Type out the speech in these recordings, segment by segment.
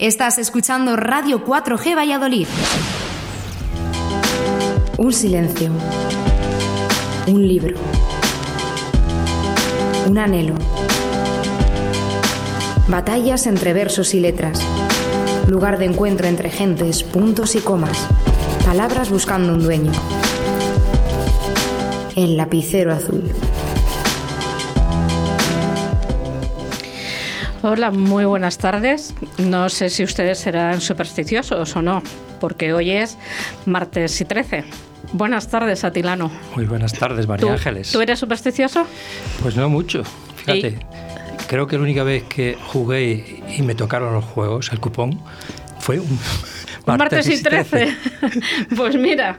Estás escuchando Radio 4G Valladolid. Un silencio. Un libro. Un anhelo. Batallas entre versos y letras. Lugar de encuentro entre gentes, puntos y comas. Palabras buscando un dueño. El lapicero azul. Hola, muy buenas tardes. No sé si ustedes serán supersticiosos o no, porque hoy es martes y 13. Buenas tardes, Atilano. Muy buenas tardes, María Ángeles. ¿Tú eres supersticioso? Pues no mucho, fíjate. Creo que la única vez que jugué y me tocaron los juegos, el cupón, fue un, Martes, y 13. pues mira,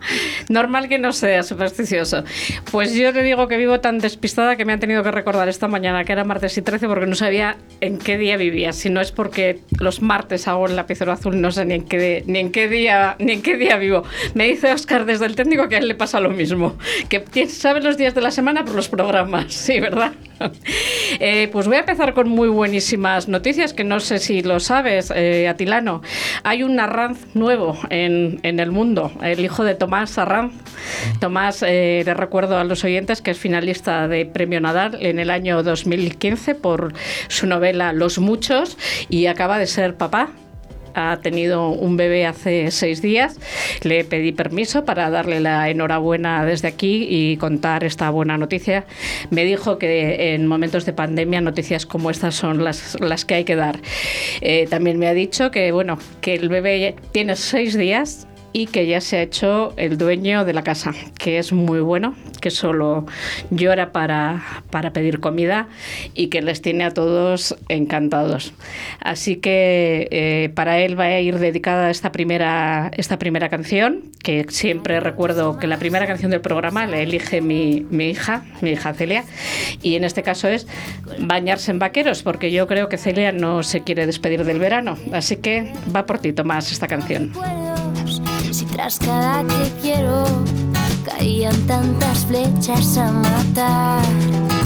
normal que no sea supersticioso. Pues yo te digo que vivo tan despistada que me han tenido que recordar esta mañana que era martes y 13 porque no sabía en qué día vivía. Si no es porque los martes hago el lapicero azul, no sé ni en qué, ni en qué, día, ni en qué día vivo. Me dice Oscar desde el técnico que a él le pasa lo mismo, que sabe los días de la semana por los programas. Sí, ¿verdad? Eh, pues voy a empezar con muy buenísimas noticias, que no sé si lo sabes, eh, Atilano. Hay un Arranz nuevo en, el mundo, el hijo de Tomás Arranz. Tomás, eh, le recuerdo a los oyentes que es finalista de Premio Nadal en el año 2015 por su novela Los Muchos y acaba de ser papá ha tenido un bebé hace seis días. Le pedí permiso para darle la enhorabuena desde aquí y contar esta buena noticia. Me dijo que en momentos de pandemia noticias como estas son las, las que hay que dar. Eh, también me ha dicho que, bueno, que el bebé tiene seis días y que ya se ha hecho el dueño de la casa, que es muy bueno, que solo llora para, para pedir comida y que les tiene a todos encantados. Así que eh, para él va a ir dedicada esta primera, esta primera canción, que siempre recuerdo que la primera canción del programa la elige mi, mi hija, mi hija Celia, y en este caso es Bañarse en Vaqueros, porque yo creo que Celia no se quiere despedir del verano. Así que va por ti, Tomás, esta canción. Si tras cada que quiero caían tantas flechas a matar.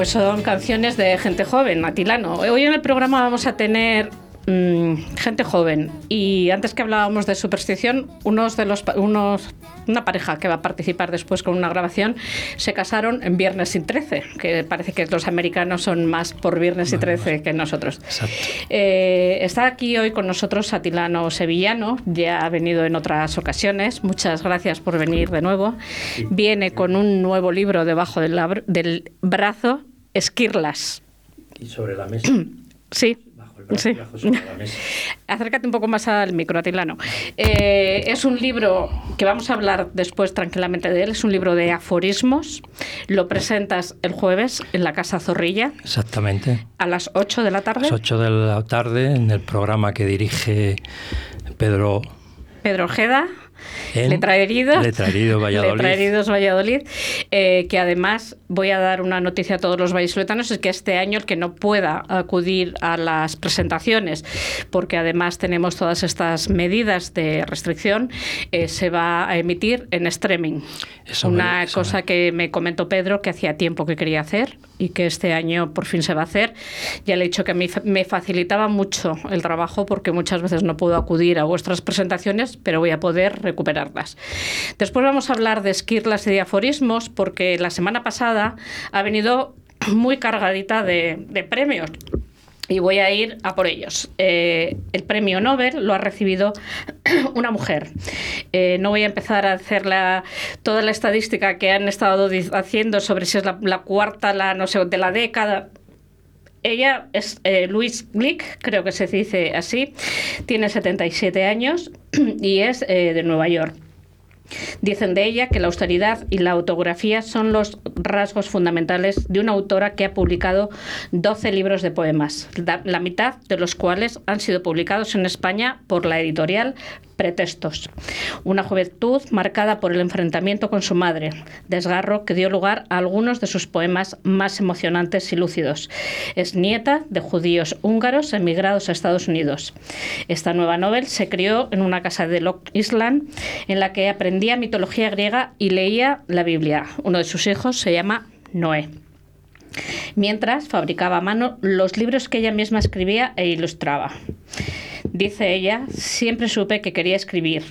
Pues son canciones de gente joven, Atilano. Hoy en el programa vamos a tener mm, gente joven y antes que hablábamos de superstición, unos de los unos una pareja que va a participar después con una grabación se casaron en Viernes y 13, que parece que los americanos son más por Viernes y 13 que nosotros. Eh, está aquí hoy con nosotros Atilano Sevillano, ya ha venido en otras ocasiones. Muchas gracias por venir de nuevo. Viene con un nuevo libro debajo del, del brazo Esquirlas. Y sobre la mesa. sí. sí. Acércate un poco más al micro, Atilano. Eh, es un libro que vamos a hablar después tranquilamente de él. Es un libro de aforismos. Lo presentas el jueves en la Casa Zorrilla. Exactamente. A las 8 de la tarde. A las 8 de la tarde en el programa que dirige Pedro. Pedro Ojeda. Letra Heridos. Letra Heridos Valladolid. Letra Heridos Valladolid. Eh, que además voy a dar una noticia a todos los vallisoletanos, es que este año el que no pueda acudir a las presentaciones, porque además tenemos todas estas medidas de restricción, eh, se va a emitir en streaming. una cosa que me comentó Pedro que hacía tiempo que quería hacer y que este año por fin se va a hacer. Ya le he dicho que me facilitaba mucho el trabajo porque muchas veces no puedo acudir a vuestras presentaciones, pero voy a poder recuperarlas. Después vamos a hablar de esquirlas y de aforismos, porque la semana pasada ha venido muy cargadita de, premios y voy a ir a por ellos. Eh, el premio Nobel lo ha recibido una mujer. Eh, no voy a empezar a hacer la, toda la estadística que han estado haciendo sobre si es la, la cuarta, la no sé, de la década ella es eh, Glick, creo que se dice así, tiene 77 años y es eh, de Nueva York. Dicen de ella que la austeridad y la autografía son los rasgos fundamentales de una autora que ha publicado 12 libros de poemas, la mitad de los cuales han sido publicados en España por la editorial pretextos. Una juventud marcada por el enfrentamiento con su madre, desgarro que dio lugar a algunos de sus poemas más emocionantes y lúcidos. Es nieta de judíos húngaros emigrados a Estados Unidos. Esta nueva novela se crió en una casa de Lock Island en la que aprendía mitología griega y leía la Biblia. Uno de sus hijos se llama Noé mientras fabricaba a mano los libros que ella misma escribía e ilustraba. Dice ella, siempre supe que quería escribir.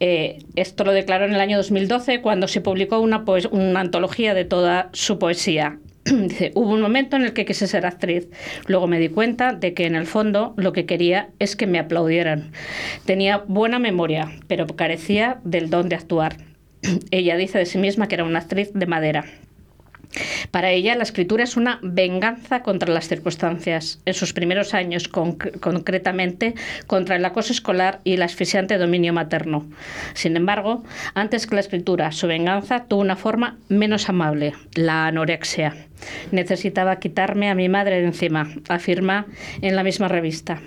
Eh, esto lo declaró en el año 2012 cuando se publicó una, una antología de toda su poesía. Dice, hubo un momento en el que quise ser actriz. Luego me di cuenta de que en el fondo lo que quería es que me aplaudieran. Tenía buena memoria, pero carecía del don de actuar. Ella dice de sí misma que era una actriz de madera. Para ella, la escritura es una venganza contra las circunstancias. En sus primeros años, concretamente, contra el acoso escolar y el asfixiante dominio materno. Sin embargo, antes que la escritura, su venganza tuvo una forma menos amable, la anorexia. Necesitaba quitarme a mi madre de encima, afirma en la misma revista.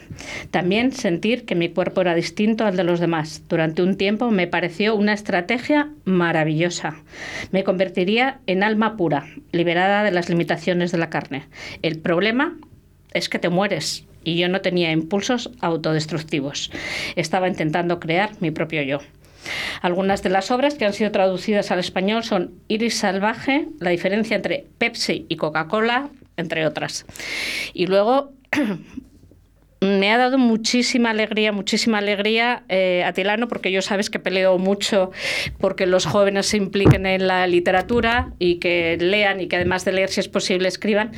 También sentir que mi cuerpo era distinto al de los demás. Durante un tiempo me pareció una estrategia maravillosa. Me convertiría en alma pura, liberada de las limitaciones de la carne. El problema es que te mueres y yo no tenía impulsos autodestructivos. Estaba intentando crear mi propio yo. Algunas de las obras que han sido traducidas al español son Iris Salvaje, la diferencia entre Pepsi y Coca-Cola, entre otras. Y luego me ha dado muchísima alegría, muchísima alegría eh, Atilano, porque yo sabes que peleo mucho porque los jóvenes se impliquen en la literatura y que lean y que además de leer, si es posible, escriban,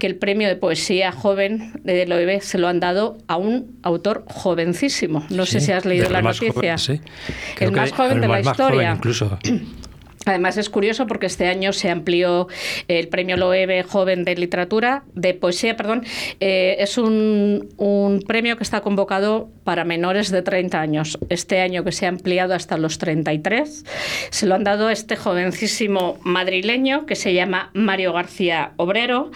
que el premio de poesía joven de OEB se lo han dado a un autor jovencísimo. No sé si has leído la noticia. El más joven de la historia. incluso. Además es curioso porque este año se amplió el premio Loewe Joven de Literatura, de Poesía, perdón. Eh, es un, premio que está convocado para menores de 30 años. Este año que se ha ampliado hasta los 33, se lo han dado a este jovencísimo madrileño que se llama Mario García Obrero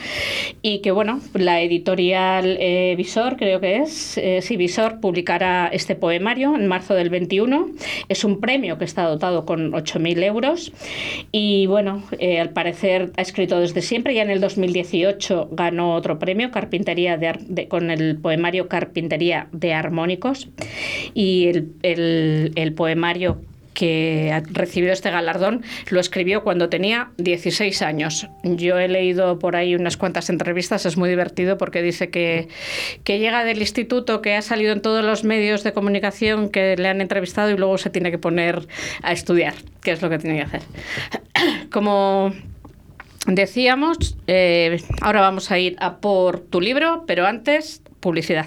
y que, bueno, la editorial eh, Visor, creo que es, eh, sí, Visor, publicará este poemario en marzo del 21. Es un premio que está dotado con 8.000 euros y bueno, eh, al parecer ha escrito desde siempre. Ya en el 2018 ganó otro premio, Carpintería de, con el poemario Carpintería de Armónicos. Y el, el, el poemario que ha recibido este galardón lo escribió cuando tenía 16 años. Yo he leído por ahí unas cuantas entrevistas, es muy divertido porque dice que, que llega del instituto, que ha salido en todos los medios de comunicación, que le han entrevistado y luego se tiene que poner a estudiar, que es lo que tiene que hacer. Como decíamos, eh, ahora vamos a ir a por tu libro, pero antes, publicidad.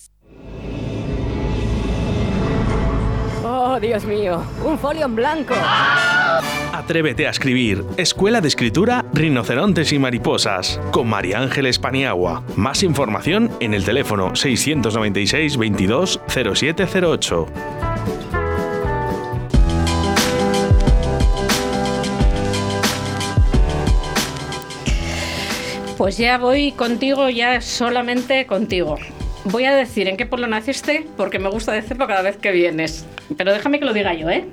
Dios mío, un folio en blanco. Atrévete a escribir. Escuela de Escritura Rinocerontes y Mariposas. Con María Ángeles Paniagua. Más información en el teléfono 696 22 0708. Pues ya voy contigo, ya solamente contigo. Voy a decir en qué pueblo naciste porque me gusta decirlo cada vez que vienes. Pero déjame que lo diga yo, ¿eh?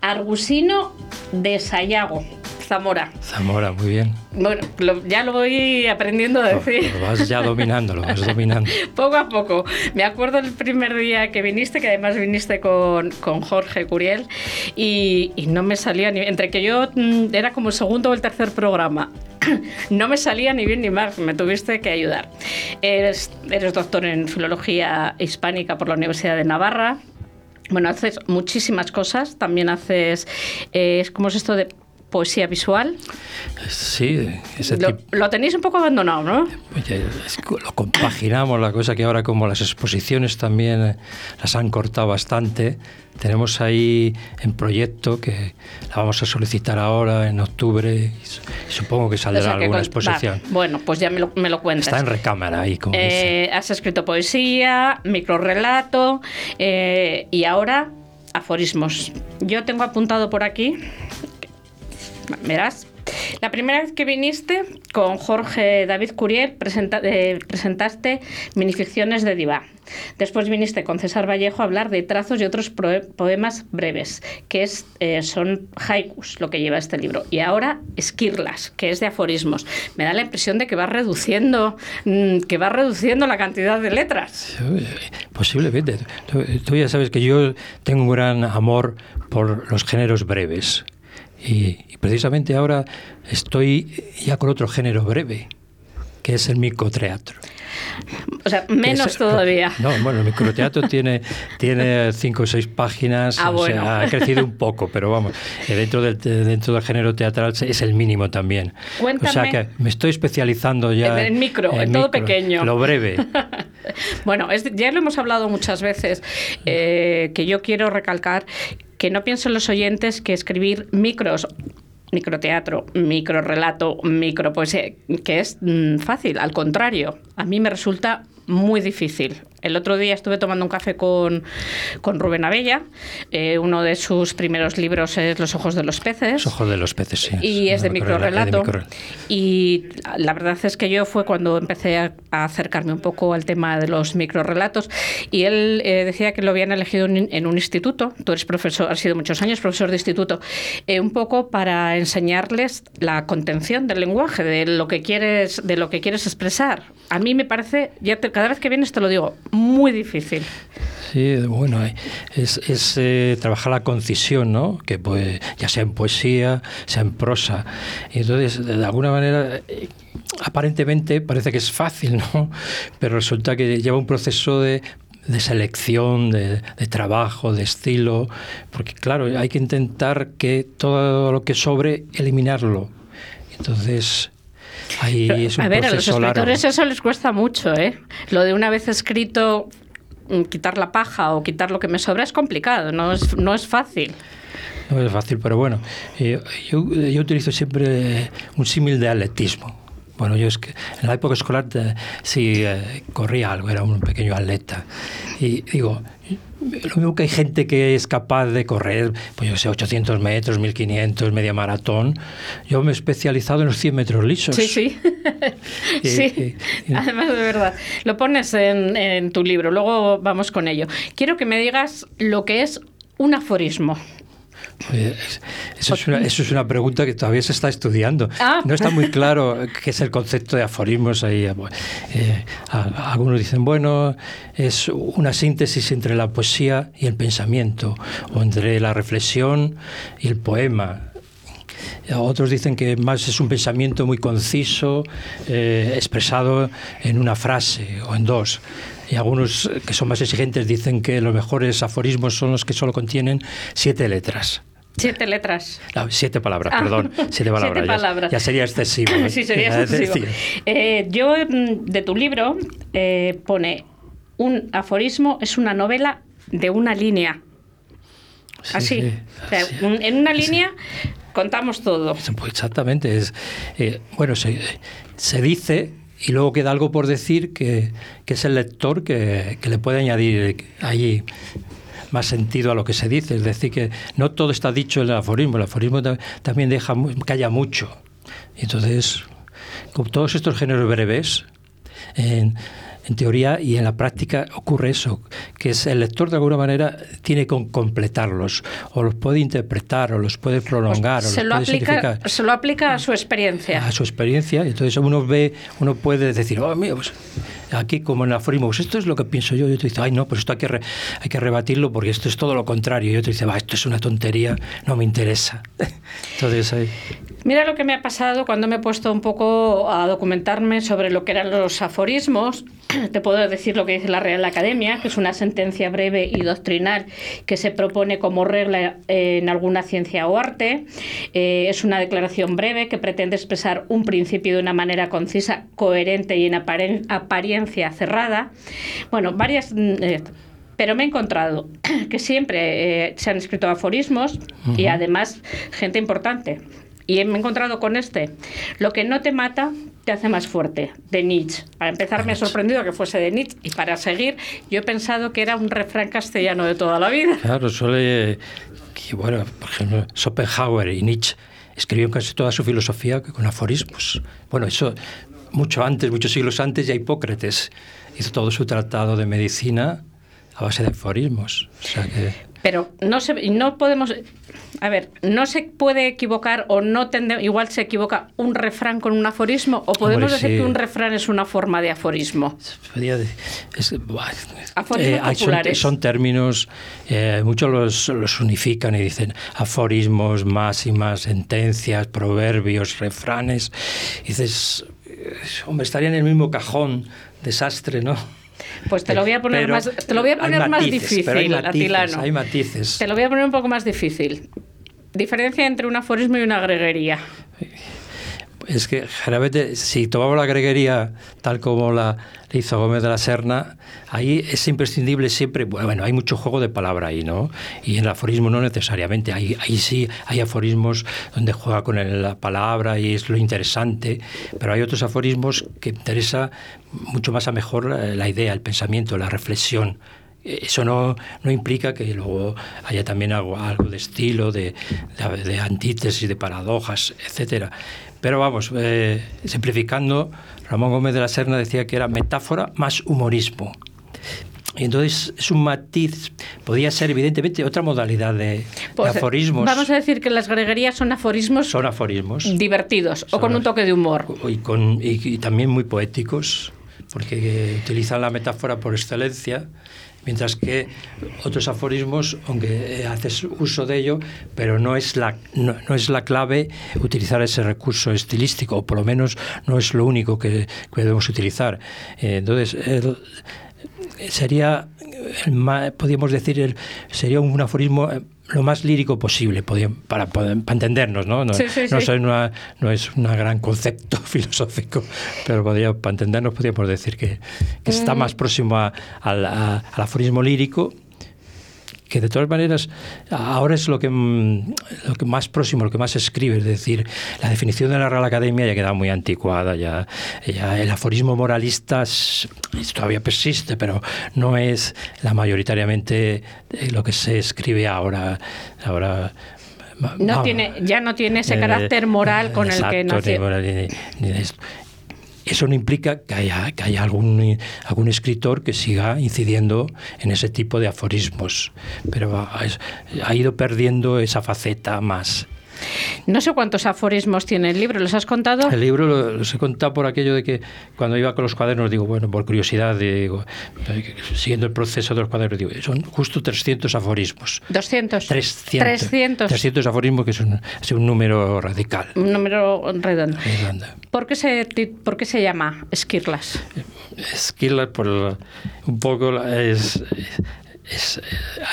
Argusino de Sayago. Zamora. Zamora, muy bien. Bueno, ya lo voy aprendiendo a decir. Lo, vas ya dominando, lo vas dominando. poco a poco. Me acuerdo el primer día que viniste, que además viniste con, con Jorge Curiel, y, no me salía ni. Entre que yo mm, era como el segundo o el tercer programa. No me salía ni bien ni mal, me tuviste que ayudar. Eres, eres doctor en filología hispánica por la Universidad de Navarra, bueno, haces muchísimas cosas. También haces, eh, ¿cómo es esto de poesía visual. Sí, ese lo, lo, tenéis un poco abandonado, ¿no? lo compaginamos, la cosa que ahora como las exposiciones también eh, las han cortado bastante, tenemos ahí en proyecto que la vamos a solicitar ahora en octubre y supongo que saldrá alguna exposición. bueno, pues ya me lo, me lo, cuentas. Está en recámara ahí, como eh, Has escrito poesía, microrelato eh, y ahora aforismos. Yo tengo apuntado por aquí verás. La primera vez que viniste con Jorge David Curiel eh, presentaste minificciones de Diva. Después viniste con César Vallejo a hablar de trazos y otros poemas breves, que es, eh, son haikus, lo que lleva este libro. Y ahora esquirlas, que es de aforismos. Me da la impresión de que va reduciendo, mm, que va reduciendo la cantidad de letras. Posiblemente. tú ya sabes que yo tengo un gran amor por los géneros breves. Y, precisamente ahora estoy ya con otro género breve, que es el microteatro. O sea, menos todavía. No, bueno, el microteatro tiene, tiene cinco o seis páginas, ah, o sea, ha crecido un poco, pero vamos, eh, dentro del, dentro del género teatral es el mínimo también. Cuéntame. O sea que me estoy especializando ya. En, micro, en, todo pequeño. Lo breve. bueno, ya lo hemos hablado muchas veces, eh, que yo quiero recalcar que no piensen los oyentes que escribir micros microteatro, microrelato, micropoesía, que es mm, fácil, al contrario, a mí me resulta muy difícil. El otro día estuve tomando un café con, con Rubén Abella. Eh, uno de sus primeros libros es Los ojos de los peces. Los ojos de los peces, sí. Y es de microrelato. Y la verdad es que yo fue cuando empecé a, acercarme un poco al tema de los microrelatos. Y él eh, decía que lo habían elegido en, un instituto. Tú eres profesor, has sido muchos años profesor de instituto. Eh, un poco para enseñarles la contención del lenguaje, de lo que quieres, de lo que quieres expresar. A mí me parece, ya cada vez que vienes te lo digo, muy difícil. Sí, bueno, es, eh, trabajar la concisión, ¿no? Que pues, ya sea en poesía, sea en prosa. Y entonces, de alguna manera, eh, aparentemente parece que es fácil, ¿no? Pero resulta que lleva un proceso de selección, de, trabajo, de estilo, porque claro, hay que intentar que todo lo que sobre, eliminarlo. Entonces, a ver, a los escritores eso les cuesta mucho, ¿eh? Lo de una vez escrito quitar la paja o quitar lo que me sobra es complicado, no es, no es fácil. No es fácil, pero bueno, eh, yo, yo, utilizo siempre un símil de atletismo. Bueno, yo es que en la época escolar eh, sí eh, corría algo, era un pequeño atleta. Y digo, lo mismo que hay gente que es capaz de correr, pues yo sé, 800 metros, 1500, media maratón. Yo me he especializado en los 100 metros lisos. Sí, sí. sí, además de verdad. Lo pones en, en tu libro, luego vamos con ello. Quiero que me digas lo que es un aforismo. Eso es, una, eso es una pregunta que todavía se está estudiando. Ah. No está muy claro qué es el concepto de aforismos ahí. Eh, algunos dicen, bueno, es una síntesis entre la poesía y el pensamiento, o entre la reflexión y el poema. Otros dicen que más es un pensamiento muy conciso, eh, expresado en una frase o en dos. Y algunos que son más exigentes dicen que los mejores aforismos son los que solo contienen siete letras. Siete letras. siete palabras, ah. perdón. Siete palabras. Ya, sería excesivo. ¿eh? sí, sería excesivo. Eh, yo, mm, de tu libro, eh, pone un aforismo es una novela de una línea. así. en una línea contamos todo. Pues exactamente. Es, bueno, se, se dice y luego queda algo por decir que, es el lector que, le puede añadir allí más sentido a lo que se dice. Es decir, que no todo está dicho en el aforismo. El aforismo también deja que haya mucho. Entonces, con todos estos géneros breves, en teoría y en la práctica ocurre eso, que es el lector de alguna manera tiene que completarlos, o los puede interpretar, o los puede prolongar, Pues o se, los lo puede aplica, se lo aplica a su experiencia. a su experiencia, entonces uno ve, uno puede decir, oh, mira, pues aquí como en el aforismo, pues esto es lo que pienso yo, y otro dice, ay no, pues esto hay que, re- hay que rebatirlo porque esto es todo lo contrario, y otro dice, va, esto es una tontería, no me interesa. Entonces ahí... Mira lo que me ha pasado cuando me he puesto un poco a documentarme sobre lo que eran los aforismos. Te puedo decir lo que dice la Real Academia, que es una sentencia breve y doctrinal que se propone como regla en alguna ciencia o arte. Eh, es una declaración breve que pretende expresar un principio de una manera concisa, coherente y en apariencia cerrada. Bueno, varias... mm, eh, pero me he encontrado que siempre eh, se han escrito aforismos y además gente importante. Y me he encontrado con este. Lo que no te mata te hace más fuerte, de Nietzsche. Para empezar, me ha sorprendido que fuese de Nietzsche. Y para seguir, yo he pensado que era un refrán castellano de toda la vida. Claro, suele. Que, bueno, por ejemplo, Schopenhauer y Nietzsche escribieron casi toda su filosofía con aforismos. Bueno, eso mucho antes, muchos siglos antes, ya Hipócrates hizo todo su tratado de medicina a base de aforismos. O sea que. Pero no se, no podemos. A ver, no se puede equivocar o no tende, igual se equivoca un refrán con un aforismo o podemos Hombre, decir sí. que un refrán es una forma de aforismo. es- hay- son, populares. son términos, eh, muchos los, los unifican y dicen aforismos, máximas, sentencias, proverbios, refranes. Y dices, eh, hombre, estaría en el mismo cajón, desastre, ¿no? Pues te lo voy a poner Pero más, te lo voy a poner más difícil, hay matices, hay matices. Te lo voy a poner un poco más difícil. Diferencia entre un aforismo y una greguería. Es que generalmente, si tomamos la greguería tal como la hizo Gómez de la Serna, ahí es imprescindible siempre, bueno, hay mucho juego de palabra ahí, ¿no? Y en el aforismo no necesariamente, ahí, ahí sí hay aforismos donde juega con el- la palabra y es lo interesante, pero hay otros aforismos que interesa mucho más a mejor la, la idea, el pensamiento, la reflexión. Eso no, no implica que luego haya también algo, algo de estilo, de, de, de antítesis, de paradojas, etcétera. Pero vamos, eh, simplificando, Ramón Gómez de la Serna decía que era metáfora más humorismo. Y entonces es un matiz, podría ser evidentemente otra modalidad de, de Pues, aforismos. Vamos a decir que las greguerías son aforismos Son aforismos. divertidos o Son con un toque de humor. Y, con, y, y también muy poéticos, porque utilizan la metáfora por excelencia, mientras que otros aforismos, aunque eh, haces uso de ello, pero no es, la, no, es la clave utilizar ese recurso estilístico, o por lo menos no es lo único que, que debemos utilizar. Eh, entonces, sería, podríamos decir, sería un aforismo eh, lo más lírico posible, para, para entendernos, ¿no? No, Sí, sí, no sí. soy una- no es un gran concepto filosófico, pero podría, para entendernos podríamos decir que, que está Mm. más próximo a- al aforismo lírico que de todas maneras ahora es lo que, mm, lo que más próximo, lo que más escribe, es decir, la definición de la Real Academia ya queda muy anticuada, ya, ya el aforismo moralista es- todavía persiste, pero no es la mayoritariamente eh, lo que se escribe ahora. ahora No vamos, tiene, ya no tiene ese eh, carácter moral con el que exacto, ni nació. moral, ni- ni esto. Eso no implica que haya, que haya algún, algún escritor que siga incidiendo en ese tipo de aforismos, pero ha, ha ido perdiendo esa faceta más. No sé cuántos aforismos tiene el libro, ¿los has contado? El libro lo- los he contado por aquello de que cuando iba con los cuadernos, digo, bueno, por curiosidad, digo, siguiendo el proceso de los cuadernos, digo, son justo 300 aforismos. 200. 300. 300. 300 aforismos, que es un, es un número radical. Un número redondo. Redondo. ¿Por qué se, por qué se llama Esquirlas? Skiller por el- un poco la- es, es-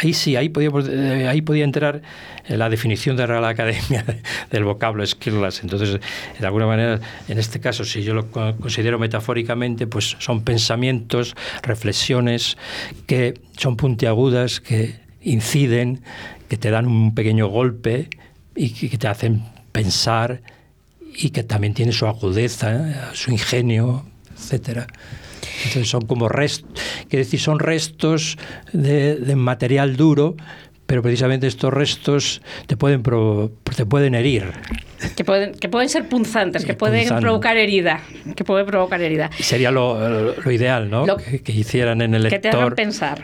ahí sí ahí podíamos eh, ahí podía entrar en la definición de Real Academia del vocablo skillas entonces de alguna manera en este caso si yo lo co- considero metafóricamente pues son pensamientos reflexiones que son puntiagudas que inciden que te dan un pequeño golpe y que que te hacen pensar y que también tiene su agudeza, su ingenio, etcétera. Entonces son como restos, decir, son restos de material duro, pero precisamente estos restos te pueden, te pueden herir. Que pueden, que pueden ser punzantes, que pueden provocar herida. Que puede provocar herida. Sería lo, ideal, ¿no? que, hicieran en el lector. Que te hagan pensar.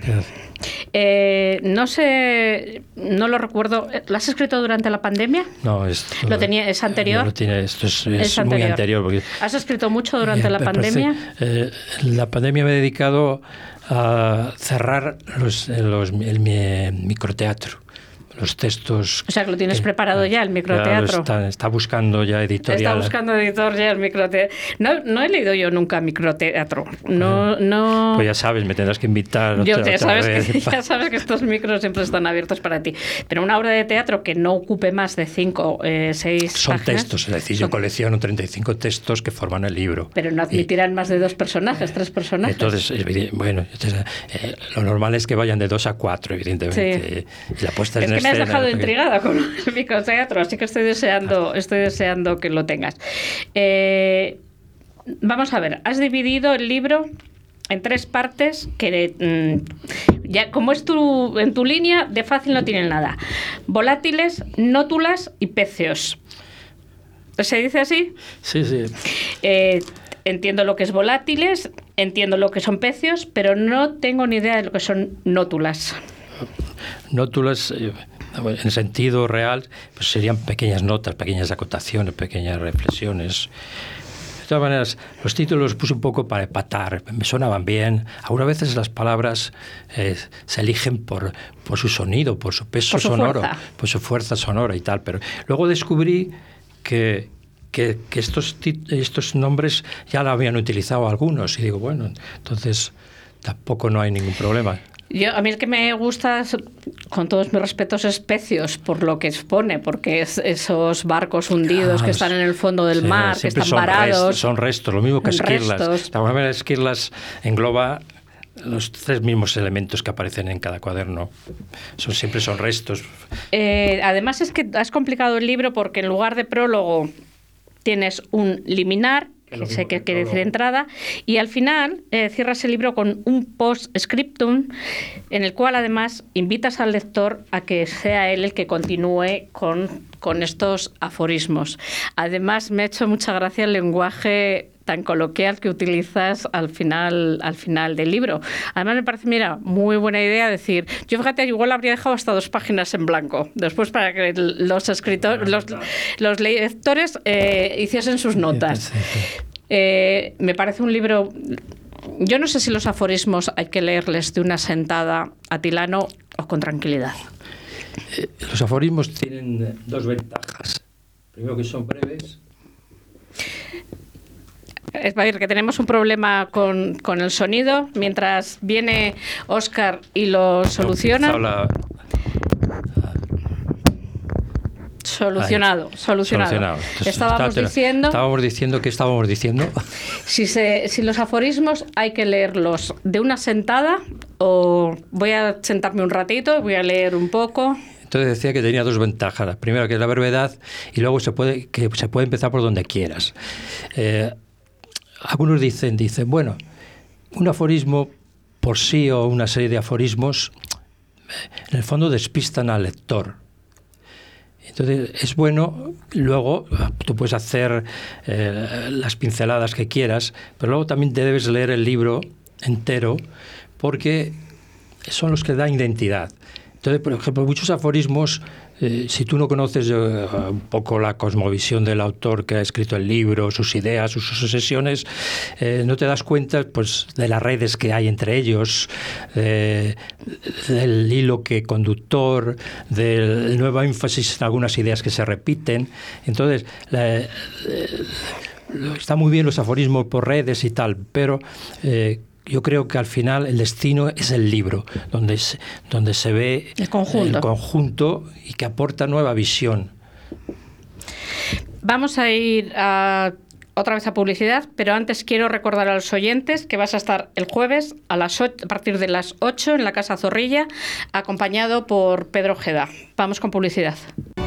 Eh, no sé, no lo recuerdo. ¿Lo has escrito durante la pandemia? No, es, ¿Lo tenía, ¿es anterior? No tiene, esto es, muy anterior. ¿Has escrito mucho durante la pandemia? Eh, la pandemia me he dedicado cerrar los, los, el microteatro los textos. O sea, que lo tienes preparado ya, el microteatro. está, buscando ya editorial. Está buscando editor ya el microteatro. No, no he leído yo nunca microteatro. No, no... Pues ya sabes, me tendrás que invitar. Yo, ya, sabes Que, ya sabes que estos micros siempre están abiertos para ti. Pero una obra de teatro que no ocupe más de cinco, eh, seis. Son textos, es decir, yo colecciono 35 textos que forman el libro. Pero no admitirán más de dos personajes, tres personajes. Entonces, bueno, eh, lo normal es que vayan de dos a cuatro, evidentemente. Y la puesta es en me has dejado intrigada con el microteatro, así que estoy deseando, estoy deseando que lo tengas. Eh, vamos a ver, has dividido el libro en tres partes que mm, ya como es tu en tu línea de fácil no tienen nada. Volátiles nótulas y pecios se dice así sí sí. Eh, entiendo lo que es volátiles entiendo lo que son pecios pero no tengo ni idea de lo que son nótulas. Nótulas eh, en sentido real, pues serían pequeñas notas, pequeñas acotaciones, pequeñas reflexiones. De todas maneras, los títulos los puse un poco para empatar, me sonaban bien. Algunas veces las palabras eh, se eligen por, por su sonido, por su peso sonoro, por su fuerza sonora y tal, pero luego descubrí que, que, que, estos, estos nombres ya lo habían utilizado algunos y digo, bueno, entonces tampoco no hay ningún problema. Yo, a mí el que me gusta, con todos mis respetos, es Pecios, por lo que expone, porque es esos barcos hundidos que están en el fondo del mar, que están son varados. son restos, lo mismo que Esquirlas. La manera Esquirlas engloba los tres mismos elementos que aparecen en cada cuaderno. Son, siempre son restos. Eh, además es que has complicado el libro porque en lugar de prólogo tienes un liminar que sé que quiere decir entrada, y al final eh, cierras el libro con un post-scriptum en el cual además invitas al lector a que sea él el que continúe con, con estos aforismos. Además, me ha hecho mucha gracia el lenguaje tan coloquial que utilizas al final, al final del libro. Además me parece, mira, muy buena idea decir, yo fíjate, igual habría dejado hasta dos páginas en blanco, después para que los escritores, los, los lectores eh, hiciesen sus notas. Eh, me parece un libro yo no sé si los aforismos hay que leerles de una sentada a Tilano o con tranquilidad. Eh, los aforismos tienen dos ventajas. Primero que son breves es decir, que tenemos un problema con, con, el sonido. Mientras viene Oscar y lo soluciona. Solucionado, solucionado. estábamos diciendo. Estábamos diciendo que estábamos diciendo. Si, se, si los aforismos hay que leerlos de una sentada o voy a sentarme un ratito, voy a leer un poco. Entonces decía que tenía dos ventajas. La primera que es la brevedad y luego se puede que se puede empezar por donde quieras. Eh, algunos dicen, dicen, bueno, un aforismo por sí o una serie de aforismos, en el fondo despistan al lector. Entonces es bueno, luego tú puedes hacer eh, las pinceladas que quieras, pero luego también te debes leer el libro entero porque son los que dan identidad. Entonces, por ejemplo, muchos aforismos eh, si tú no conoces eh, un poco la cosmovisión del autor que ha escrito el libro, sus ideas, sus obsesiones, eh, no te das cuenta pues, de las redes que hay entre ellos, del hilo que conductor, del nuevo énfasis en algunas ideas que se repiten. Entonces, está muy bien los aforismos por redes y tal, pero yo creo que al final el destino es el libro, donde se, donde se ve el conjunto. conjunto y que aporta nueva visión. Vamos a ir otra vez a publicidad, pero antes quiero recordar a los oyentes que vas a estar el jueves a, las a partir de las 8 en la Casa Zorrilla, acompañado por Pedro Geda. Vamos con publicidad.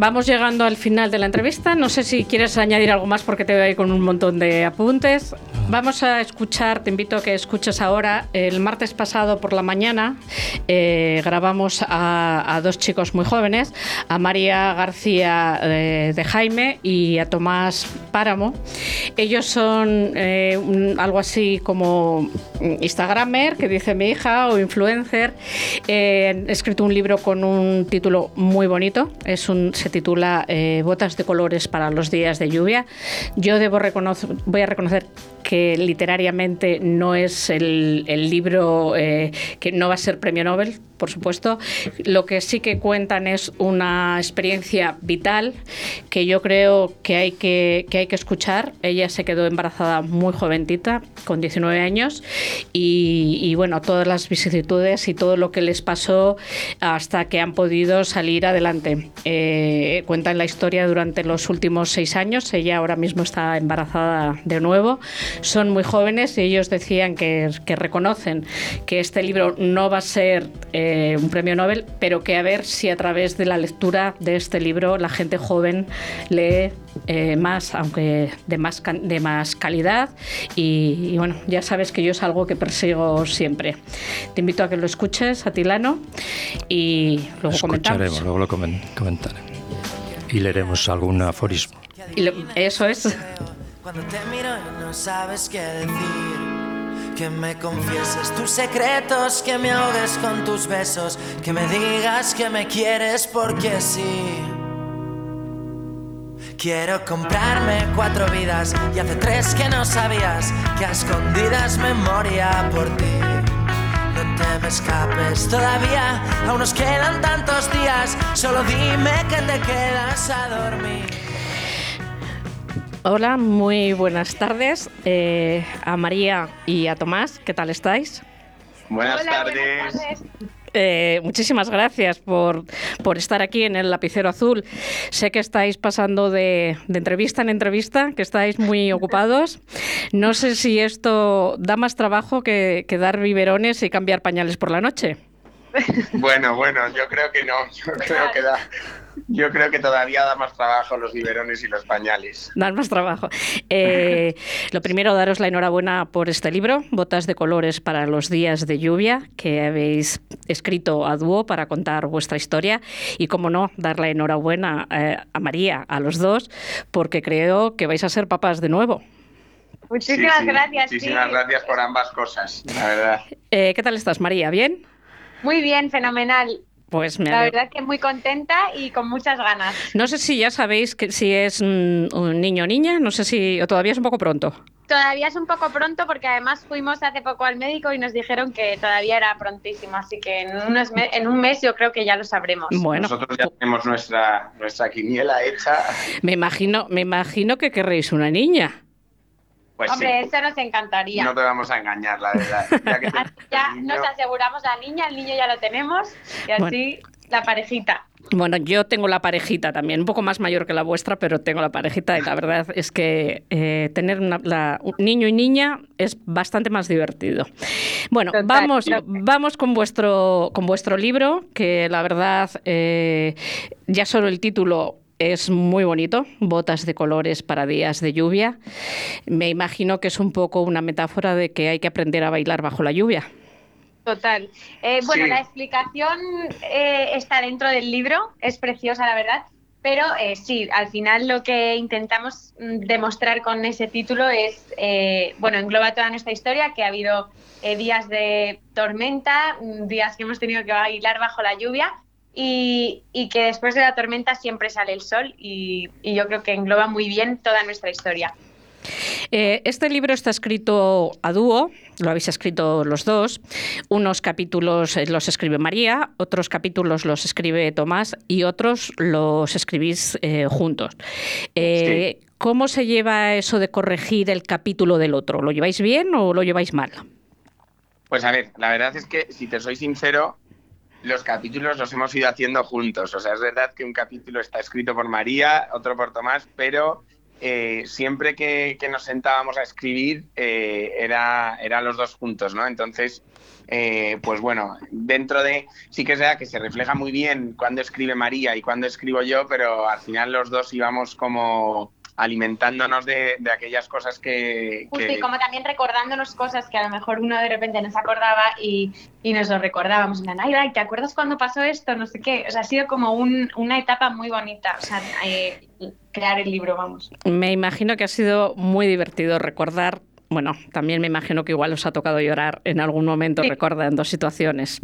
vamos llegando al final de la entrevista. No sé si quieres añadir algo más porque te veo ahí con un montón de apuntes. Vamos a escuchar, te invito a que escuches ahora. El martes pasado por la mañana eh, grabamos a, a, dos chicos muy jóvenes, a María García de, de Jaime y a Tomás Páramo. Ellos son eh, un, algo así como Instagramer, que dice mi hija, o influencer. Eh, han escrito un libro con un título muy bonito. Es un, se titula eh, Botas de colores para los días de lluvia. Yo debo reconocer, voy a reconocer que literariamente no es el, libro eh, que no va a ser premio Nobel, por supuesto. Lo que sí que cuentan es una experiencia vital que yo creo que hay que, que hay que escuchar. Ella se quedó embarazada muy jovencita, con 19 años, y, bueno, todas las vicisitudes y todo lo que les pasó hasta que han podido salir adelante. Eh, cuentan la historia durante los últimos seis años. Ella ahora mismo está embarazada de nuevo son muy jóvenes y ellos decían que, que reconocen que este libro no va a ser eh, un premio Nobel, pero que a ver si a través de la lectura de este libro la gente joven lee eh, más, aunque de más, de más calidad. Y, y, bueno, ya sabes que yo es algo que persigo siempre. Te invito a que lo escuches, Atilano, y luego lo comentamos. Luego lo comentaremos. Y leeremos algún aforismo. Y lo, eso es. Cuando te miro y no sabes qué decir. Que me confieses tus secretos, que me ahogues con tus besos, que me digas que me quieres porque sí. Quiero comprarme cuatro vidas y hace tres que no sabías que a escondidas me moría por ti. No te me escapes todavía, aún nos quedan tantos días, solo dime que te quedas a dormir. Hola, muy buenas tardes eh, a María y a Tomás. ¿Qué tal estáis? Buenas Hola, tardes. Buenas tardes. Eh, muchísimas gracias por, por, estar aquí en el lapicero azul. Sé que estáis pasando de, de, entrevista en entrevista, que estáis muy ocupados. No sé si esto da más trabajo que, que dar biberones y cambiar pañales por la noche. Bueno, bueno, yo creo que no. Yo creo que da, yo creo que todavía da más trabajo los biberones y los pañales. Dan más trabajo. Eh, lo primero, daros la enhorabuena por este libro, Botas de colores para los días de lluvia, que habéis escrito a dúo para contar vuestra historia. Y, como no, dar la enhorabuena eh, a María, a los dos, porque creo que vais a ser papás de nuevo. Muchísimas Sí, sí, gracias. Muchísimas sí. gracias por ambas cosas, la verdad. Eh, ¿Qué tal estás, María? ¿Bien? Muy bien, fenomenal. Pues me La verdad que muy contenta y con muchas ganas. No sé si ya sabéis que si es un niño o niña, no sé si o todavía es un poco pronto. Todavía es un poco pronto porque además fuimos hace poco al médico y nos dijeron que todavía era prontísimo, así que en, unos me- en un mes yo creo que ya lo sabremos. Bueno, Nosotros ya tenemos nuestra, nuestra quiniela hecha. me imagino, me imagino que querréis una niña. Pues Hombre, sí, eso nos encantaría. no te vamos a engañar, la verdad. Ya que te- Ya nos aseguramos la niña, el niño ya lo tenemos y así la parejita. Bueno, yo tengo la parejita también, un poco más mayor que la vuestra, pero tengo la parejita y la verdad es que eh, tener un niño y niña es bastante más divertido. Bueno, vamos, vamos con vuestro, con vuestro libro, que la verdad eh, ya solo el título es muy bonito, botas de colores para días de lluvia. Me imagino que es un poco una metáfora de que hay que aprender a bailar bajo la lluvia. Total. Eh, bueno, la explicación eh, está dentro del libro, es preciosa la verdad, pero eh, sí, al final lo que intentamos mm, demostrar con ese título es, bueno, engloba toda nuestra historia, que ha habido días de tormenta, mm, días que hemos tenido que bailar bajo la lluvia y, que después de la tormenta siempre sale el sol y yo creo que engloba muy bien toda nuestra historia. Eh, este libro está escrito a dúo, lo habéis escrito los dos. Unos capítulos eh, los escribe María, otros capítulos los escribe Tomás y otros los escribís eh, juntos. ¿Cómo se lleva eso de corregir el capítulo del otro? ¿Lo lleváis bien o lo lleváis mal? Pues a ver, la verdad es que, si te soy sincero, los capítulos los hemos ido haciendo juntos. O sea, es verdad que un capítulo está escrito por María, otro por Tomás, pero eh, siempre que, nos sentábamos a escribir eh, era, era los dos juntos, ¿no? Entonces, eh, pues bueno, dentro de, sí que verdad que se refleja muy bien cuando escribe María y cuando escribo yo, pero al final los dos íbamos como alimentándonos de, aquellas cosas que, Justo, y como también recordándonos cosas que a lo mejor uno de repente nos acordaba y, nos lo recordábamos. En ay, ay, ¿te acuerdas cuando pasó esto? No sé qué. O sea, ha sido como una etapa muy bonita. O sea, eh, crear el libro, vamos. Me imagino que ha sido muy divertido recordar bueno, también me imagino que igual os ha tocado llorar en algún momento recordando situaciones.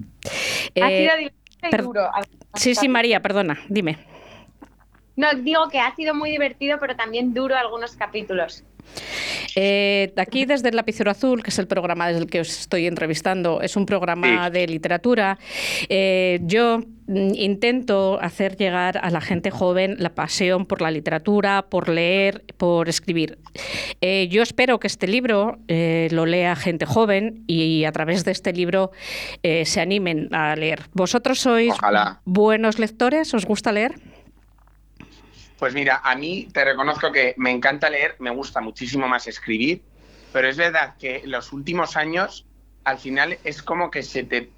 Ha sido eh, divertido y duro. Sí, sí, María, perdona, dime. No, digo que ha sido muy divertido, pero también duro algunos capítulos. Eh, aquí desde el Lapicero Azul, que es el programa desde el que os estoy entrevistando, es un programa de literatura. Eh, yo mm, intento hacer llegar a la gente joven la pasión por la literatura, por leer, por escribir. Eh, yo espero que este libro lo lea gente joven y a través de este libro se animen a leer. ¿Vosotros sois buenos lectores? ¿Os gusta leer? Pues mira, a mí te reconozco que me encanta leer, me gusta muchísimo más escribir, pero es verdad que los últimos años al final es como que se te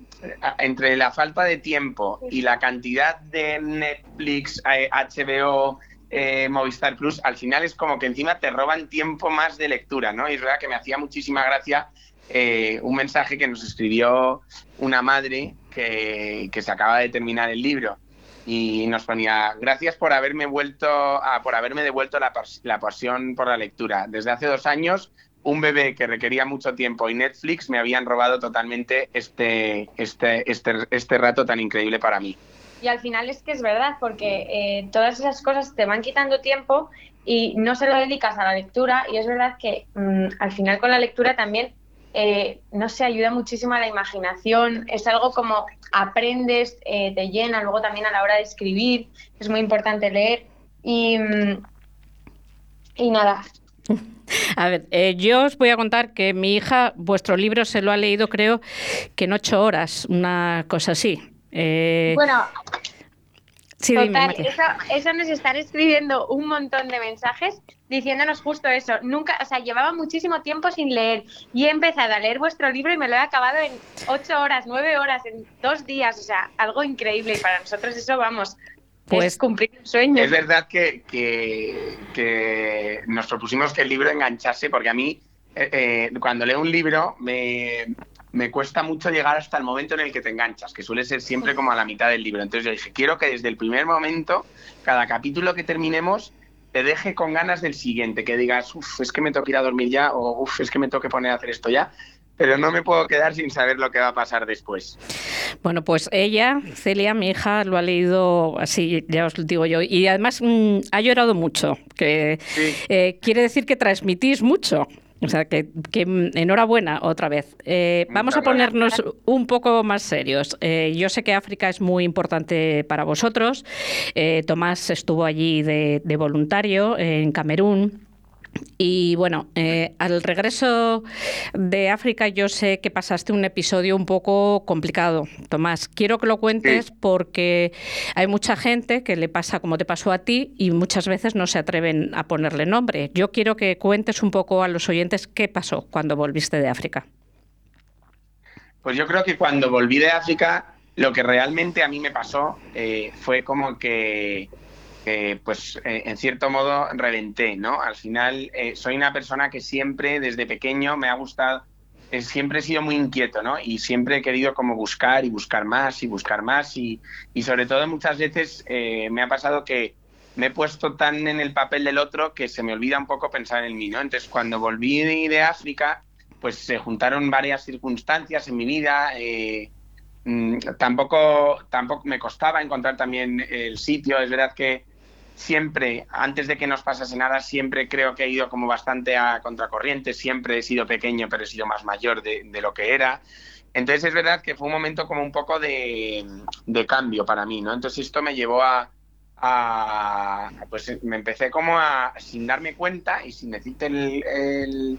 entre la falta de tiempo y la cantidad de Netflix, HBO, eh, eh, Movistar Plus, al final es como que encima te roban tiempo más de lectura, ¿no? Y es verdad que me hacía muchísima gracia eh, un mensaje que nos escribió una madre que se acaba de terminar el libro y nos ponía gracias por haberme vuelto a, por haberme devuelto la, pasión por la lectura. Desde hace dos años, un bebé que requería mucho tiempo y Netflix me habían robado totalmente este, este, este, este rato tan increíble para mí. Y al final es que es verdad, porque eh, todas esas cosas te van quitando tiempo y no se lo dedicas a la lectura y es verdad que mm, al final con la lectura también eh, no se ayuda muchísimo a la imaginación, es algo como aprendes, eh, te llena, luego también a la hora de escribir, es muy importante leer y, mm, y nada. A ver, eh, yo os voy a contar que mi hija, vuestro libro se lo ha leído creo que en ocho horas, una cosa así. bueno, Total, eso, eso, nos están escribiendo un montón de mensajes diciéndonos justo eso. Nunca, o sea, llevaba muchísimo tiempo sin leer y he empezado a leer vuestro libro y me lo he acabado en ocho horas, nueve horas, en dos días. O sea, algo increíble y para nosotros eso, vamos, pues es cumplir un sueño. Es verdad que, que, nos propusimos que el libro enganchase porque a mí, eh, eh, cuando leo un libro, me me cuesta mucho llegar hasta el momento en el que te enganchas, que suele ser siempre como a la mitad del libro. Entonces yo dije, quiero que desde el primer momento, cada capítulo que terminemos, te deje con ganas del siguiente, que digas, uff, es que me tengo que ir a dormir ya, o uff, es que me tengo que poner a hacer esto ya pero no me puedo quedar sin saber lo que va a pasar después. Bueno, pues ella, Celia, mi hija, lo ha leído así, ya os lo digo yo, y además mm, ha llorado mucho, que eh, quiere decir que transmitís mucho. O sea, que, enhorabuena otra vez. Eh, vamos a ponernos un poco más serios. Eh, yo sé que África es muy importante para vosotros. Eh, Tomás estuvo allí de, voluntario en Camerún. Y bueno, eh, al regreso de África yo sé que pasaste un episodio un poco complicado. Tomás, quiero que lo cuentes porque hay mucha gente que le pasa como te pasó a ti y muchas veces no se atreven a ponerle nombre. Yo quiero que cuentes un poco a los oyentes qué pasó cuando volviste de África. Pues yo creo que cuando volví de África, lo que realmente a mí me pasó eh, fue como que pues eh, en cierto modo reventé, ¿no? Al final eh, soy una persona que siempre desde pequeño me ha gustado, eh, siempre he sido muy inquieto, ¿no? Y siempre he querido como buscar y buscar más y buscar más y, y sobre todo muchas veces me ha pasado que me he puesto tan en el papel del otro que se me olvida un poco pensar en mí, ¿no? Entonces cuando volví de África, pues se juntaron varias circunstancias en mi vida. Mm, tampoco, tampoco me costaba encontrar también el sitio. Es verdad que siempre, antes de que nos pasase nada, siempre creo que he ido como bastante a contracorriente, siempre he sido pequeño, pero he sido más mayor de, lo que era. Entonces es verdad que fue un momento como un poco de, cambio para mí, ¿no? Entonces esto me llevó a, pues me empecé como a, sin darme cuenta y sin decirte el,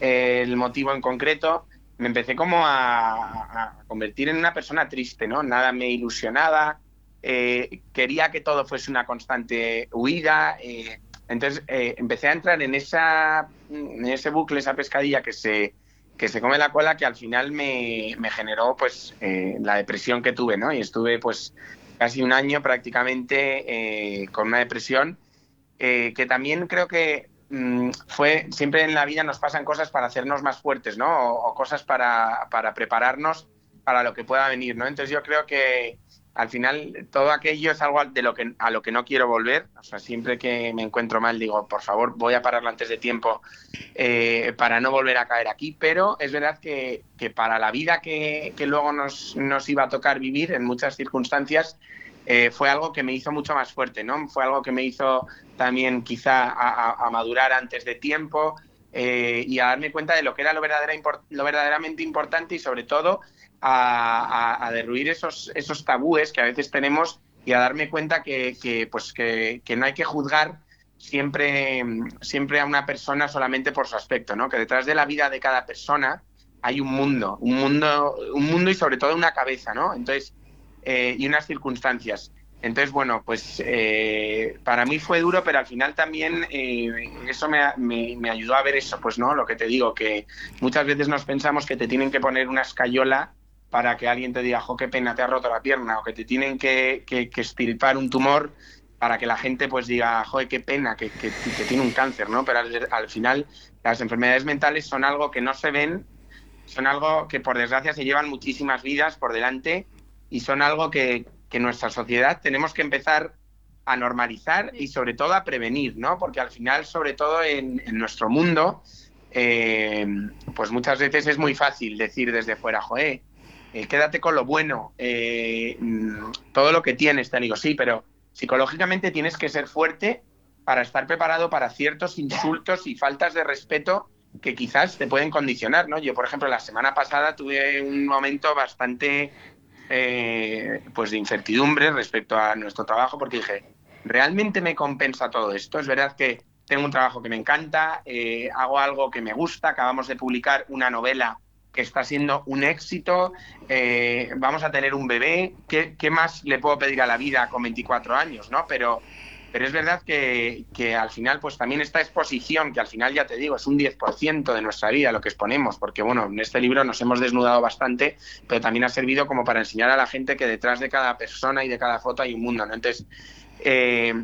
el, motivo en concreto, me empecé como a, a, convertir en una persona triste, ¿no? Nada me ilusionaba, eh, quería que todo fuese una constante huida. Eh, entonces eh, empecé a entrar en, esa, en ese bucle, esa pescadilla que se, que se come la cola, que al final me, me generó pues la depresión que tuve, ¿no? Y estuve pues casi un año prácticamente con una depresión que también creo que mm, fue, siempre en la vida nos pasan cosas para hacernos más fuertes, ¿no? O, o, cosas para, para prepararnos para lo que pueda venir, ¿no? Entonces yo creo que al final todo aquello es algo de lo que, a lo que no quiero volver. O sea, siempre que me encuentro mal digo, por favor, voy a pararlo antes de tiempo eh, para no volver a caer aquí. Pero es verdad que, para la vida que, luego nos, nos, iba a tocar vivir en muchas circunstancias, eh, fue algo que me hizo mucho más fuerte, ¿no? Fue algo que me hizo también quizá a, madurar antes de tiempo eh, y a darme cuenta de lo que era lo, verdadera, lo verdaderamente importante y sobre todo a, derruir esos, esos tabúes que a veces tenemos y a darme cuenta que, pues que, no hay que juzgar siempre, siempre a una persona solamente por su aspecto, ¿no? Que detrás de la vida de cada persona hay un mundo, un mundo, un mundo y sobre todo una cabeza, ¿no? Entonces, eh, y unas circunstancias. Entonces, bueno, pues eh, para mí fue duro, pero al final también eh, eso me, me, ayudó a ver eso, pues no, lo que te digo, que muchas veces nos pensamos que te tienen que poner una escayola para que alguien te diga, jo, qué pena, te ha roto la pierna, o que te tienen que, que, estirpar un tumor para que la gente pues diga, joder, qué pena, que, que, tiene un cáncer, ¿no? Pero al, final las enfermedades mentales son algo que no se ven, son algo que por desgracia se llevan muchísimas vidas por delante y son algo que, que nuestra sociedad tenemos que empezar a normalizar y sobre todo a prevenir, ¿no? Porque al final, sobre todo en, en nuestro mundo, eh, pues muchas veces es muy fácil decir desde fuera, joder, eh, quédate con lo bueno, eh, mm, todo lo que tienes, te digo, sí, pero psicológicamente tienes que ser fuerte para estar preparado para ciertos insultos y faltas de respeto que quizás te pueden condicionar, ¿no? Yo, por ejemplo, la semana pasada tuve un momento bastante eh, pues de incertidumbre respecto a nuestro trabajo porque dije, ¿realmente me compensa todo esto? Es verdad que tengo un trabajo que me encanta, hago algo que me gusta, acabamos de publicar una novela que está siendo un éxito, eh, vamos a tener un bebé, ¿Qué, ¿qué, más le puedo pedir a la vida con 24 años? ¿no? Pero, pero es verdad que, que, al final, pues también esta exposición, que al final ya te digo, es un 10% de nuestra vida lo que exponemos, porque bueno, en este libro nos hemos desnudado bastante, pero también ha servido como para enseñar a la gente que detrás de cada persona y de cada foto hay un mundo, ¿no? Entonces, eh,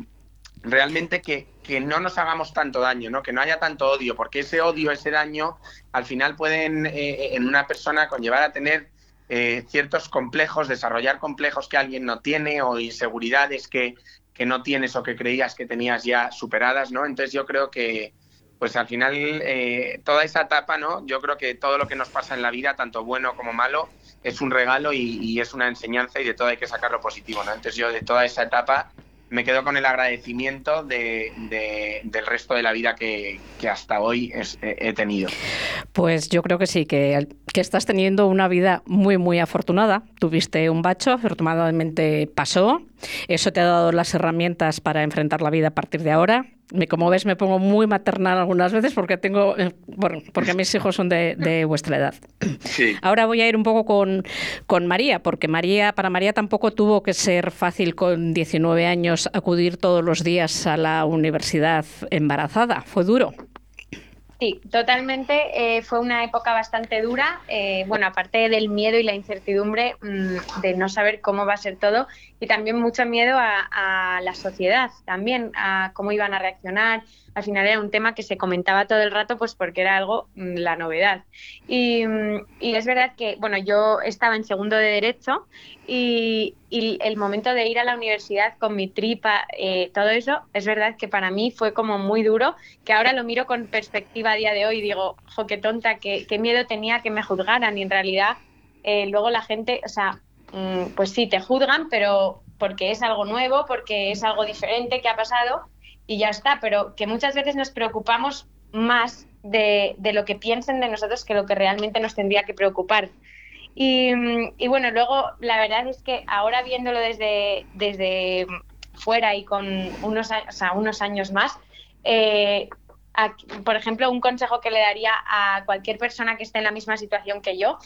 realmente que, que, no nos hagamos tanto daño, ¿no? que no haya tanto odio, porque ese odio, ese daño, al final pueden eh, en una persona conllevar a tener eh, ciertos complejos, desarrollar complejos que alguien no tiene o inseguridades que, que, no tienes o que creías que tenías ya superadas, ¿no? Entonces yo creo que, pues al final, eh, toda esa etapa, ¿no? Yo creo que todo lo que nos pasa en la vida, tanto bueno como malo, es un regalo y, y es una enseñanza y de todo hay que sacar lo positivo, ¿no? Entonces yo de toda esa etapa me quedo con el agradecimiento de, del resto de la vida que, hasta hoy he tenido. Pues yo creo que sí, que, que, estás teniendo una vida muy, muy afortunada. Tuviste un bacho, afortunadamente pasó. Eso te ha dado las herramientas para enfrentar la vida a partir de ahora. Como ves, me pongo muy maternal algunas veces porque tengo, eh, bueno, porque mis hijos son de, vuestra edad. Ahora voy a ir un poco con, con, María, porque María, para María tampoco tuvo que ser fácil con 19 años acudir todos los días a la universidad embarazada. Fue duro. Sí, totalmente. Eh, fue una época bastante dura. Eh, bueno, aparte del miedo y la incertidumbre mm, de no saber cómo va a ser todo y también mucho miedo a, la sociedad, también a cómo iban a reaccionar. Al final era un tema que se comentaba todo el rato, pues porque era algo mm, la novedad. Y, mm, y, es verdad que, bueno, yo estaba en segundo de derecho y, el momento de ir a la universidad con mi tripa, eh, todo eso, es verdad que para mí fue como muy duro, que ahora lo miro con perspectiva a día de hoy y digo, jo, qué tonta, qué, qué miedo tenía que me juzgaran y en realidad eh, luego la gente, o sea, mm, pues sí, te juzgan, pero porque es algo nuevo, porque es algo diferente que ha pasado y ya está, pero que muchas veces nos preocupamos más de, de lo que piensen de nosotros que lo que realmente nos tendría que preocupar. Y, bueno, luego la verdad es que ahora viéndolo desde, desde fuera y con unos, unos años más, eh, por ejemplo, un consejo que le daría a cualquier persona que esté en la misma situación que yo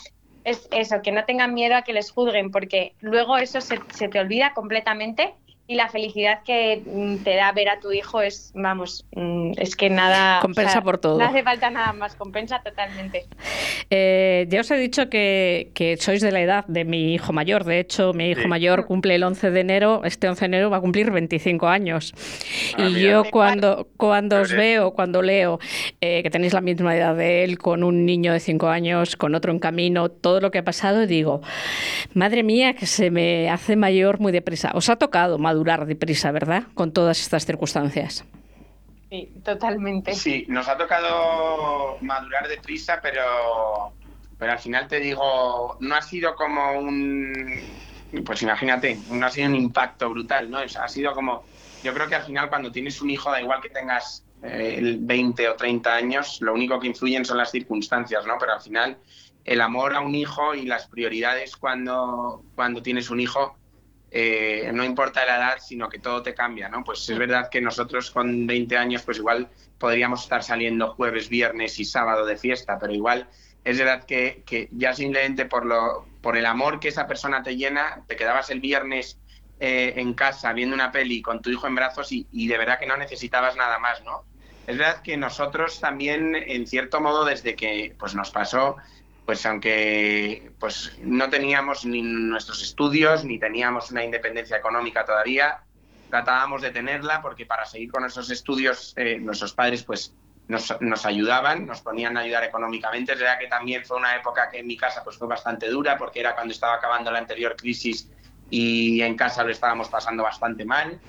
es eso, que no tengan miedo a que les juzguen, porque luego eso se, se te olvida completamente y la felicidad que mm, te da ver a tu hijo es, vamos, mm, es que nada... Compensa por todo. No hace falta nada más, compensa totalmente. Eh, ya os he dicho que, que, sois de la edad de mi hijo mayor. De hecho, mi hijo mayor cumple el 11 de enero, este 11 de enero va a cumplir 25 años. Ah, y yo cuando, cuando os veo, cuando leo eh, que tenéis la misma edad de él, con un niño de 5 años, con otro en camino, todo lo que ha pasado, digo, madre mía, que se me hace mayor muy deprisa. ¿Os ha tocado, madurar deprisa, ¿verdad? Con todas estas circunstancias. Sí, totalmente. Sí, nos ha tocado madurar deprisa, pero, pero al final te digo, no ha sido como un, pues imagínate, no ha sido un impacto brutal, ¿no? ha sido como, yo creo que al final cuando tienes un hijo, da igual que tengas eh, 20 o 30 años, lo único que influyen son las circunstancias, ¿no? Pero al final el amor a un hijo y las prioridades cuando, cuando tienes un hijo eh, no importa la edad, sino que todo te cambia, ¿no? Pues es verdad que nosotros con 20 años, pues igual podríamos estar saliendo jueves, viernes y sábado de fiesta, pero igual es verdad que, ya simplemente por, lo, por el amor que esa persona te llena, te quedabas el viernes eh, en casa viendo una peli con tu hijo en brazos y, y de verdad que no necesitabas nada más, ¿no? Es verdad que nosotros también, en cierto modo, desde que pues, nos pasó pues aunque pues no teníamos ni nuestros estudios ni teníamos una independencia económica todavía, tratábamos de tenerla porque para seguir con nuestros estudios eh, nuestros padres pues nos, nos, ayudaban, nos ponían a ayudar económicamente. Es verdad que también fue una época que en mi casa pues fue bastante dura porque era cuando estaba acabando la anterior crisis y en casa lo estábamos pasando bastante mal.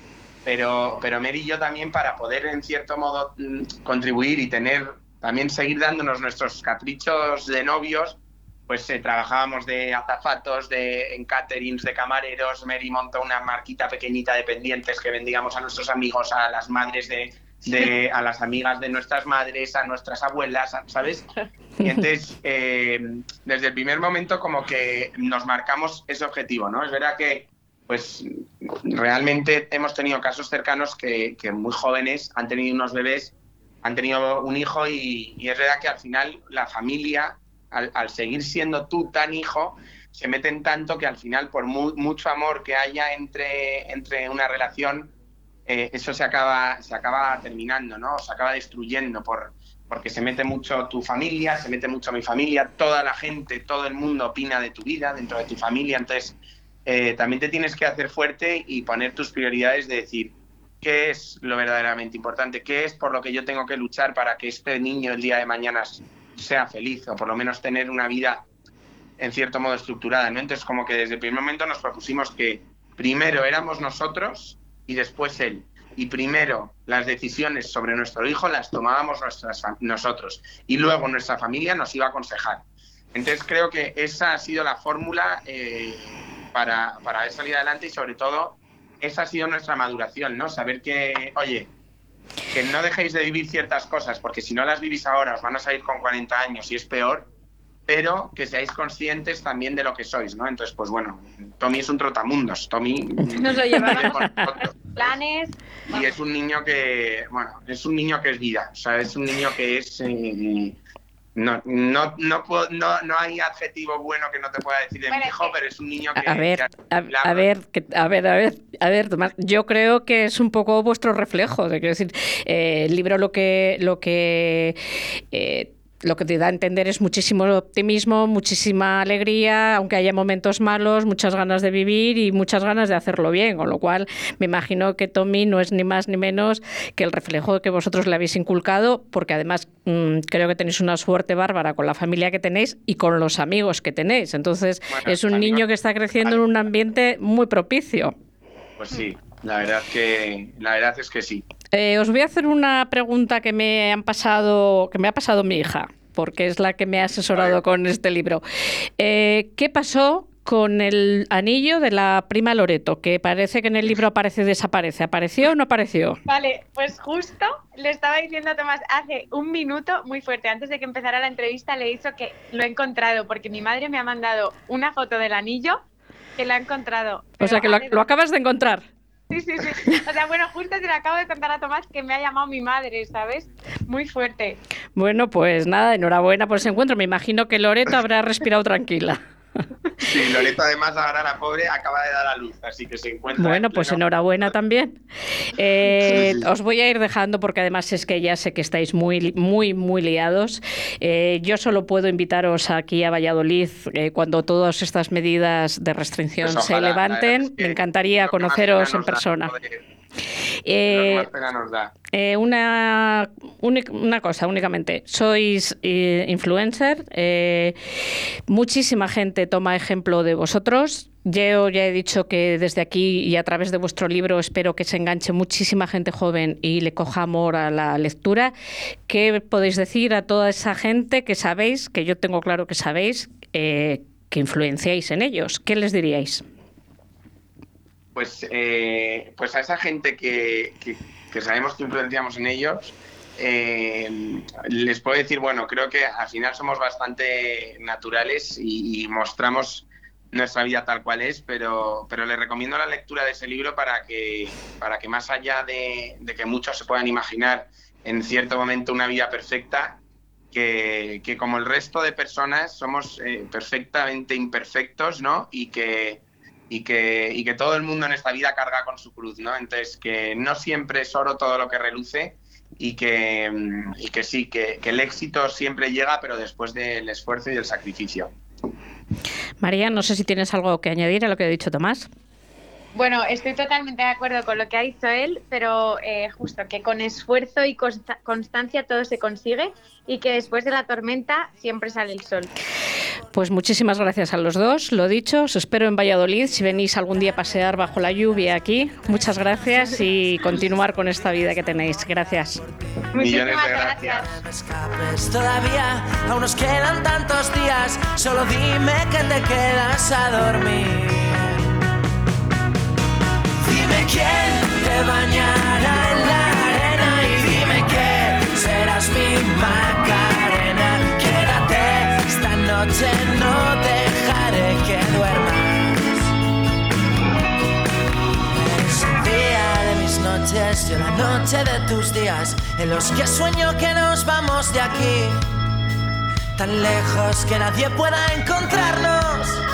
Pero, pero Mary y yo también para poder en cierto modo mm, contribuir y tener también seguir dándonos nuestros caprichos de novios, pues eh, trabajábamos de azafatos, de, en caterings, de camareros, Mary montó una marquita pequeñita de pendientes que vendíamos a nuestros amigos, a las madres de, a las amigas de nuestras madres, a nuestras abuelas, ¿sabes? Y entonces, eh, desde el primer momento como que nos marcamos ese objetivo, ¿no? Es verdad que, pues, realmente hemos tenido casos cercanos que, que muy jóvenes han tenido unos bebés han tenido un hijo y, es verdad que al final la familia, al, seguir siendo tú tan hijo, se meten tanto que al final, por mucho amor que haya entre, entre una relación, eh, eso se acaba, se acaba terminando, ¿no? Se acaba destruyendo por, porque se mete mucho tu familia, se mete mucho mi familia, toda la gente, todo el mundo opina de tu vida dentro de tu familia, entonces eh, también te tienes que hacer fuerte y poner tus prioridades de decir, qué es lo verdaderamente importante, qué es por lo que yo tengo que luchar para que este niño el día de mañana sea feliz o por lo menos tener una vida en cierto modo estructurada. ¿no? Entonces, como que desde el primer momento nos propusimos que primero éramos nosotros y después él. Y primero las decisiones sobre nuestro hijo las tomábamos nosotros y luego nuestra familia nos iba a aconsejar. Entonces creo que esa ha sido la fórmula eh, para, para salir adelante y sobre todo esa ha sido nuestra maduración, ¿no? Saber que, oye, que no dejéis de vivir ciertas cosas, porque si no las vivís ahora os van a salir con 40 años y es peor, pero que seáis conscientes también de lo que sois, ¿no? Entonces, pues bueno, Tommy es un trotamundos, Tommy... Nos lo llevamos. planes. Y es un niño que, bueno, es un niño que es vida, o sea, es un niño que es... Eh, no, no, no, no, no, hay adjetivo bueno que no te pueda decir de mi hijo, pero es un niño que... A ver, a, ver, a ver, a ver, a ver, Tomás, yo creo que es un poco vuestro reflejo. De, decir, eh, el libro lo que, lo que eh, lo que te da a entender es muchísimo optimismo, muchísima alegría, aunque haya momentos malos, muchas ganas de vivir y muchas ganas de hacerlo bien, con lo cual me imagino que Tommy no es ni más ni menos que el reflejo que vosotros le habéis inculcado, porque además mm, creo que tenéis una suerte bárbara con la familia que tenéis y con los amigos que tenéis. Entonces es un niño que está creciendo en un ambiente muy propicio. Pues sí, la verdad que la verdad es que sí. Eh, os voy a hacer una pregunta que me han pasado, que me ha pasado mi hija, porque es la que me ha asesorado con este libro. Eh, ¿Qué pasó con el anillo de la prima Loreto, que parece que en el libro aparece desaparece. ¿Apareció o no apareció? Vale, pues justo le estaba diciendo a Tomás hace un minuto, muy fuerte, antes de que empezara la entrevista, le hizo que lo he encontrado, porque mi madre me ha mandado una foto del anillo que la ha encontrado. O sea, que lo acabas de encontrar. Sí, sí, sí. O sea, bueno, justo te lo acabo de contar a Tomás que me ha llamado mi madre, ¿sabes? Muy fuerte. Bueno, pues nada, enhorabuena por ese encuentro. Me imagino que Loreto habrá respirado tranquila. Sí, Loreto además ahora la pobre acaba de dar a luz, así que se encuentra. Bueno, pues enhorabuena también. Eh, os voy a ir dejando porque además es que ya sé que estáis muy, muy, muy liados. Eh, yo solo puedo invitaros aquí a Valladolid eh, cuando todas estas medidas de restricción pues se levanten. Me encantaría conoceros en persona. Eh, eh, una, una cosa únicamente, sois eh, influencer, muchísima gente toma ejemplo de vosotros. Yo ya he dicho que desde aquí y a través de vuestro libro espero que se enganche muchísima gente joven y le coja amor a la lectura. ¿Qué podéis decir a toda esa gente que sabéis, que yo tengo claro que sabéis, que influenciáis en ellos? ¿Qué les diríais? Pues, eh, pues a esa gente que, sabemos que influenciamos en ellos, eh, les puedo decir, bueno, creo que al final somos bastante naturales y, mostramos nuestra vida tal cual es, pero, pero les recomiendo la lectura de ese libro para que, para que más allá de, que muchos se puedan imaginar en cierto momento una vida perfecta, que, como el resto de personas somos eh, perfectamente imperfectos, ¿no? Y que, y que, y que todo el mundo en esta vida carga con su cruz, ¿no? Entonces, que no siempre es oro todo lo que reluce y que, y que sí, que, que el éxito siempre llega, pero después del esfuerzo y del sacrificio. María, no sé si tienes algo que añadir a lo que ha dicho Tomás. Bueno, estoy totalmente de acuerdo con lo que ha dicho él, pero eh, justo que con esfuerzo y constancia todo se consigue y que después de la tormenta siempre sale el sol. Pues muchísimas gracias a los dos, lo dicho, os espero en Valladolid si venís algún día a pasear bajo la lluvia aquí. Muchas gracias y continuar con esta vida que tenéis. Gracias. Muchísimas gracias. Todavía aún nos quedan tantos días, solo dime que te quedas a dormir. Quién te bañará en la arena y dime que serás mi Macarena. Quédate esta noche, no dejaré que duermas. Es el día de mis noches, yo la noche de tus días, en los que sueño que nos vamos de aquí, tan lejos que nadie pueda encontrarnos.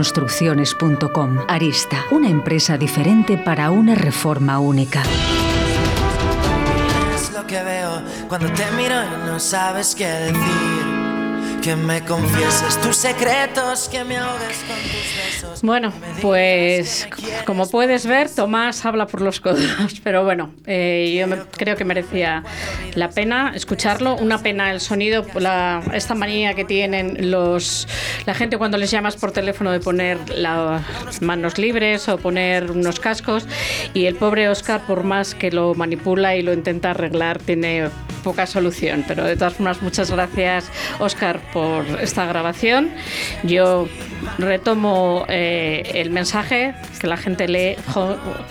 construcciones.com. Arista, una empresa diferente para una reforma única. Que me confieses tus secretos, que me ahogues con tus besos. Bueno, pues como puedes ver, Tomás habla por los codos, pero bueno, eh, yo creo que merecía la pena escucharlo. Una pena el sonido, la, esta manía que tienen los la gente cuando les llamas por teléfono de poner las manos libres o poner unos cascos y el pobre Oscar, por más que lo manipula y lo intenta arreglar, tiene poca solución. Pero de todas formas, muchas gracias, Oscar, por esta grabación. Yo retomo eh, el mensaje que la gente lee,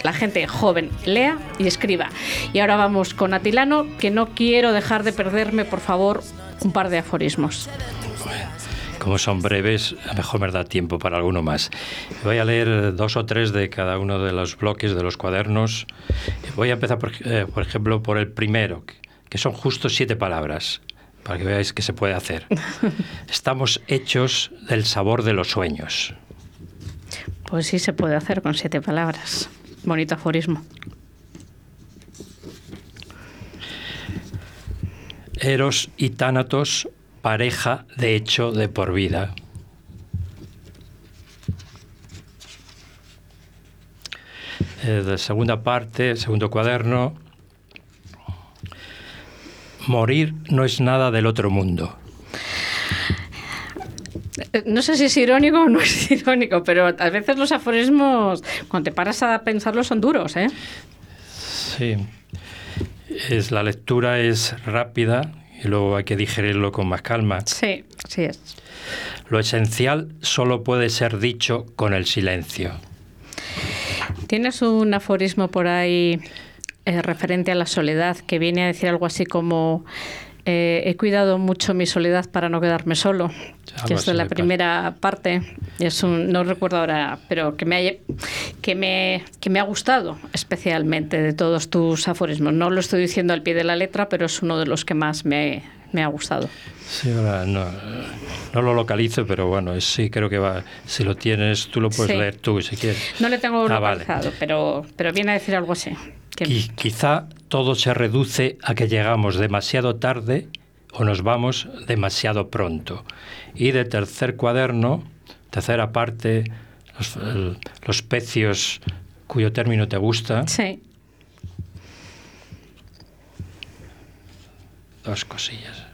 la gente joven lea y escriba. Y ahora vamos con Atilano, que no quiero dejar de perderme, por favor, un par de aforismos. Como son breves, a lo mejor me da tiempo para alguno más. Voy a leer dos o tres de cada uno de los bloques de los cuadernos. Voy a empezar, por, eh, ejemplo, por el primero, son justo siete palabras para que veáis qué se puede hacer. Estamos hechos del sabor de los sueños. Pues sí se puede hacer con siete palabras. Bonito aforismo. Eros y Tánatos, pareja de hecho de por vida. Eh, de segunda parte, segundo cuaderno, morir no es nada del otro mundo. Eh, no sé si es irónico o no es irónico, pero a veces los aforismos, cuando te paras a pensarlos, son duros, ¿eh? Sí. Es, la lectura es rápida y luego hay que digerirlo con más calma. Sí, sí es. Lo esencial solo puede ser dicho con el silencio. ¿Tienes un aforismo por ahí eh, referente a la soledad, que viene a decir algo así como eh, he cuidado mucho mi soledad para no quedarme solo, que es de la primera parte. Es un, no recuerdo ahora, pero que me, haya, que, me, que me ha gustado especialmente de todos tus aforismos. No lo estoy diciendo al pie de la letra, pero es uno de los que más me, me ha gustado. Sí, no, no, lo localizo, pero bueno, sí creo que va. Si lo tienes, tú lo puedes leer tú si quieres. No le tengo ah, localizado, pero, pero viene a decir algo así. Quizá todo se reduce a que llegamos demasiado tarde o nos vamos demasiado pronto. Y de tercer cuaderno, tercera parte, los, los pecios cuyo término te gusta. Sí. Dos cosillas.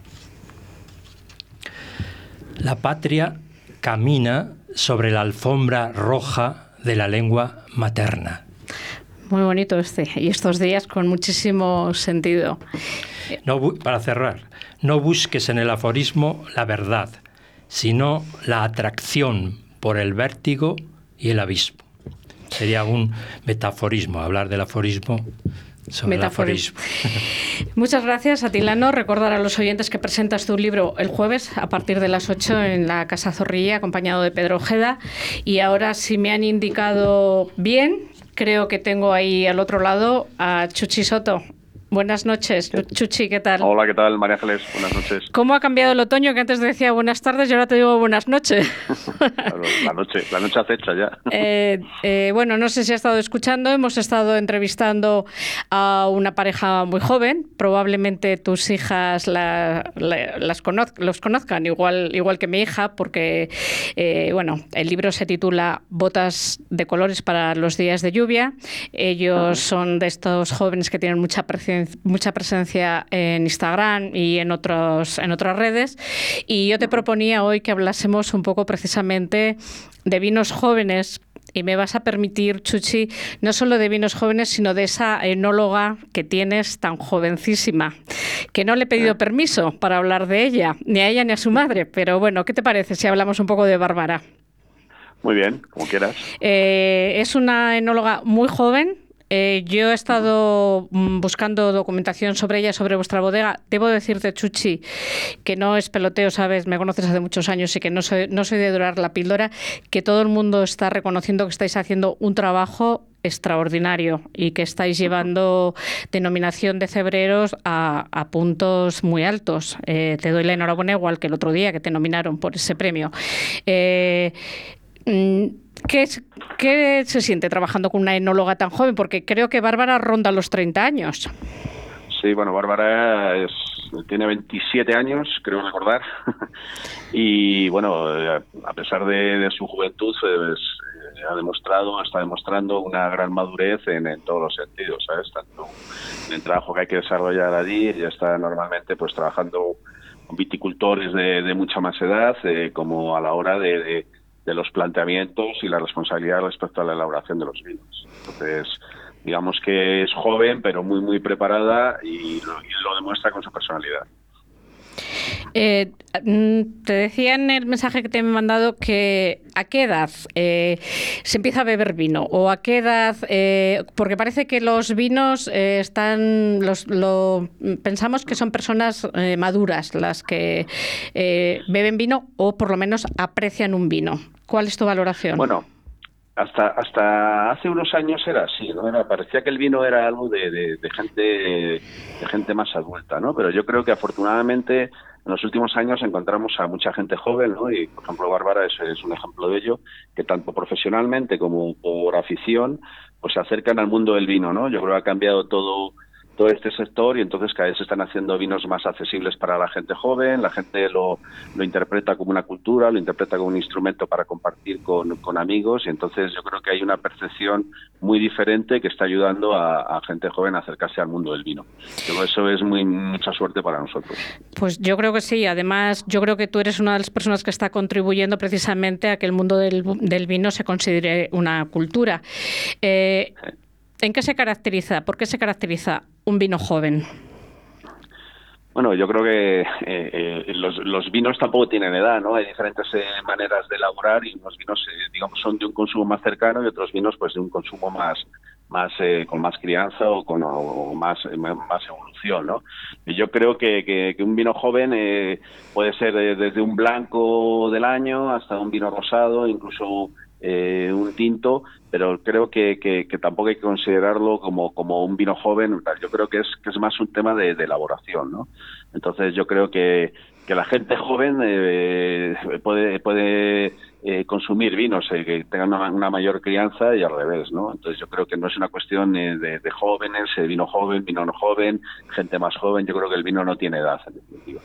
La patria camina sobre la alfombra roja de la lengua materna. Muy bonito este. Y estos días con muchísimo sentido. No, para cerrar, no busques en el aforismo la verdad, sino la atracción por el vértigo y el abismo. Sería un metaforismo, hablar del aforismo sobre el aforismo. Muchas gracias, Atilano. Recordar a los oyentes que presentas tu libro el jueves a partir de las 8 en la Casa Zorrilla, acompañado de Pedro Ojeda. Y ahora, si me han indicado bien, Creo que tengo ahí al otro lado a Chuchi Soto. Buenas noches, Chuchi, ¿qué tal? Hola, ¿qué tal, María Ángeles? Buenas noches. ¿Cómo ha cambiado el otoño que antes decía buenas tardes y ahora te digo buenas noches? la noche, la noche acecha ya. Eh, eh, bueno, no sé si ha estado escuchando, hemos estado entrevistando a una pareja muy joven, probablemente tus hijas las los conozcan, igual, igual que mi hija, porque eh, bueno, el libro se titula Botas de colores para los días de lluvia. Ellos son de estos jóvenes que tienen mucha mucha presencia en Instagram y en, otros, en otras redes. Y yo te proponía hoy que hablásemos un poco precisamente de vinos jóvenes y me vas a permitir, Chuchi, no solo de vinos jóvenes, sino de esa enóloga que tienes tan jovencísima, que no le he pedido ah. permiso para hablar de ella, ni a ella ni a su madre, pero bueno, ¿qué te parece si hablamos un poco de Bárbara? Muy bien, como quieras. Eh, es una enóloga muy joven, eh, yo he estado mm, buscando documentación sobre ella, sobre vuestra bodega. Debo decirte, Chuchi, que no es peloteo, sabes, me conoces hace muchos años y que no soy, no soy de durar la píldora, que todo el mundo está reconociendo que estáis haciendo un trabajo extraordinario y que estáis llevando denominación de cebreros a, puntos muy altos. Eh, te doy la enhorabuena igual que el otro día que te nominaron por ese premio. Eh, mm, ¿Qué, ¿Qué se siente trabajando con una enóloga tan joven? Porque creo que Bárbara ronda los 30 años. Sí, bueno, Bárbara es, tiene 27 años, creo recordar, y bueno, a pesar de, su juventud, pues, ha demostrado, está demostrando una gran madurez en, todos los sentidos, ¿sabes? Tanto en el trabajo que hay que desarrollar allí, ya está normalmente pues trabajando con viticultores de, mucha más edad, eh, como a la hora de, los planteamientos y la responsabilidad respecto a la elaboración de los vinos. Entonces, digamos que es joven, pero muy, muy preparada y lo demuestra con su personalidad. Eh, mm, te decía en el mensaje que te he mandado que a qué edad eh, se empieza a beber vino o a qué edad, eh, porque parece que los vinos están, los, lo, pensamos que son personas maduras las que beben vino o por lo menos aprecian un vino. ¿Cuál es tu valoración? Bueno, hasta hasta hace unos años era así, ¿no? Era, parecía que el vino era algo de, de, gente de gente más adulta, ¿no? Pero yo creo que afortunadamente en los últimos años encontramos a mucha gente joven, ¿no? Y por ejemplo Bárbara es, es un ejemplo de ello, que tanto profesionalmente como por afición, pues se acercan al mundo del vino, ¿no? Yo creo que ha cambiado todo todo este sector y entonces cada vez se están haciendo vinos más accesibles para la gente joven, la gente lo, lo interpreta como una cultura, lo interpreta como un instrumento para compartir con, con amigos y entonces yo creo que hay una percepción muy diferente que está ayudando a, gente joven a acercarse al mundo del vino. eso es muy mucha suerte para nosotros. Pues yo creo que sí, además yo creo que tú eres una de las personas que está contribuyendo precisamente a que el mundo del, del vino se considere una cultura. Eh, ¿En qué se caracteriza? ¿Por qué se caracteriza un vino joven? Bueno, yo creo que eh, eh, los, vinos tampoco tienen edad, ¿no? Hay diferentes eh, maneras de elaborar y unos vinos, digamos, son de un consumo más cercano y otros vinos, pues, de un consumo más, más con más crianza o con más, más evolución, ¿no? Y yo creo que, que, un vino joven puede ser desde un blanco del año hasta un vino rosado, incluso eh, un tinto, pero creo que, que, tampoco hay que considerarlo como, como un vino joven. Yo creo que es, que es más un tema de, elaboración, ¿no? Entonces yo creo que, la gente joven eh, puede, puede eh, consumir vinos que tengan una, mayor crianza y al revés, ¿no? Entonces yo creo que no es una cuestión de, de jóvenes, vino joven, vino no joven, gente más joven. Yo creo que el vino no tiene edad, en definitiva.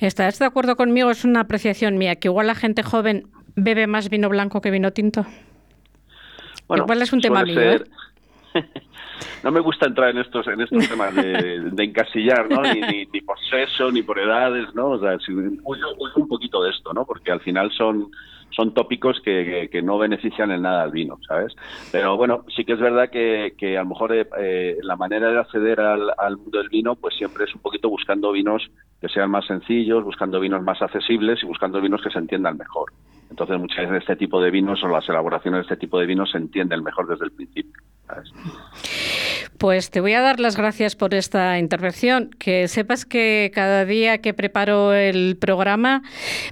¿Estás de acuerdo conmigo? Es una apreciación mía, que igual la gente joven bebe más vino blanco que vino tinto? Bueno, Igual es un tema mío. ¿eh? no me gusta entrar en estos en estos temas de, encasillar, ¿no? Ni, ni, por sexo, ni por edades, ¿no? O sea, si, un poquito de esto, ¿no? Porque al final son son tópicos que, que, no benefician en nada al vino, ¿sabes? Pero bueno, sí que es verdad que, que a lo mejor eh, eh, la manera de acceder al, al, mundo del vino, pues siempre es un poquito buscando vinos que sean más sencillos, buscando vinos más accesibles y buscando vinos que se entiendan mejor. Entonces, muchas veces este tipo de vinos o las elaboraciones de este tipo de vinos se entienden mejor desde el principio. Pues te voy a dar las gracias por esta intervención. Que sepas que cada día que preparo el programa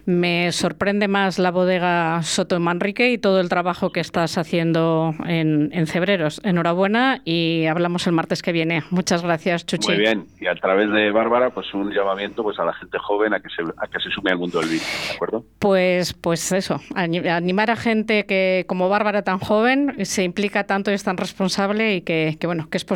me sorprende más la bodega Soto Manrique y todo el trabajo que estás haciendo en, en Cebreros. Enhorabuena y hablamos el martes que viene. Muchas gracias, Chuchi. Muy bien. Y a través de Bárbara, pues un llamamiento pues a la gente joven a que se, a que se sume al mundo del vino. ¿De acuerdo? Pues, pues eso, animar a gente que como Bárbara tan joven se implica tanto y es tan responsable y que, bueno, que es posible.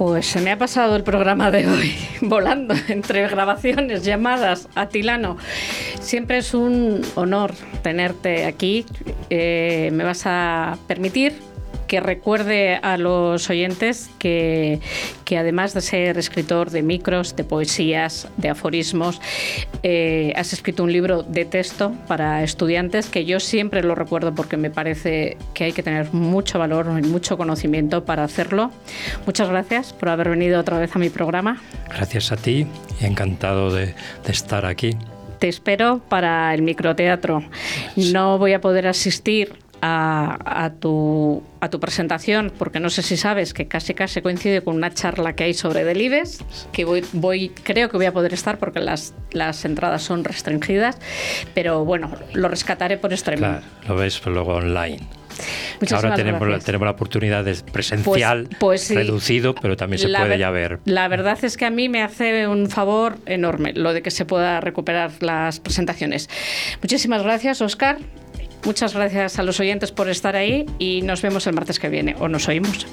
Pues se me ha pasado el programa de hoy volando entre grabaciones, llamadas, Atilano. Siempre es un honor tenerte aquí. Eh, me vas a permitir que recuerde a los oyentes que, que además de ser escritor de micros, de poesías, de aforismos, eh, has escrito un libro de texto para estudiantes que yo siempre lo recuerdo porque me parece que hay que tener mucho valor y mucho conocimiento para hacerlo. Muchas gracias por haber venido otra vez a mi programa. Gracias a ti y encantado de, de estar aquí te espero para el microteatro. No voy a poder asistir a, tu, a tu presentación, porque no sé si sabes que casi casi coincide con una charla que hay sobre Delibes, que voy, voy, creo que voy a poder estar porque las, las entradas son restringidas, pero bueno, lo rescataré por streaming. Claro, lo ves luego online. Ahora tenemos la, tenemos la oportunidad de presencial pues, pues reducido, pero también se puede ya ver. La verdad es que a mí me hace un favor enorme lo de que se pueda recuperar las presentaciones. Muchísimas gracias, Oscar. Muchas gracias a los oyentes por estar ahí y nos vemos el martes que viene, o nos oímos.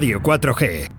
Radio 4G.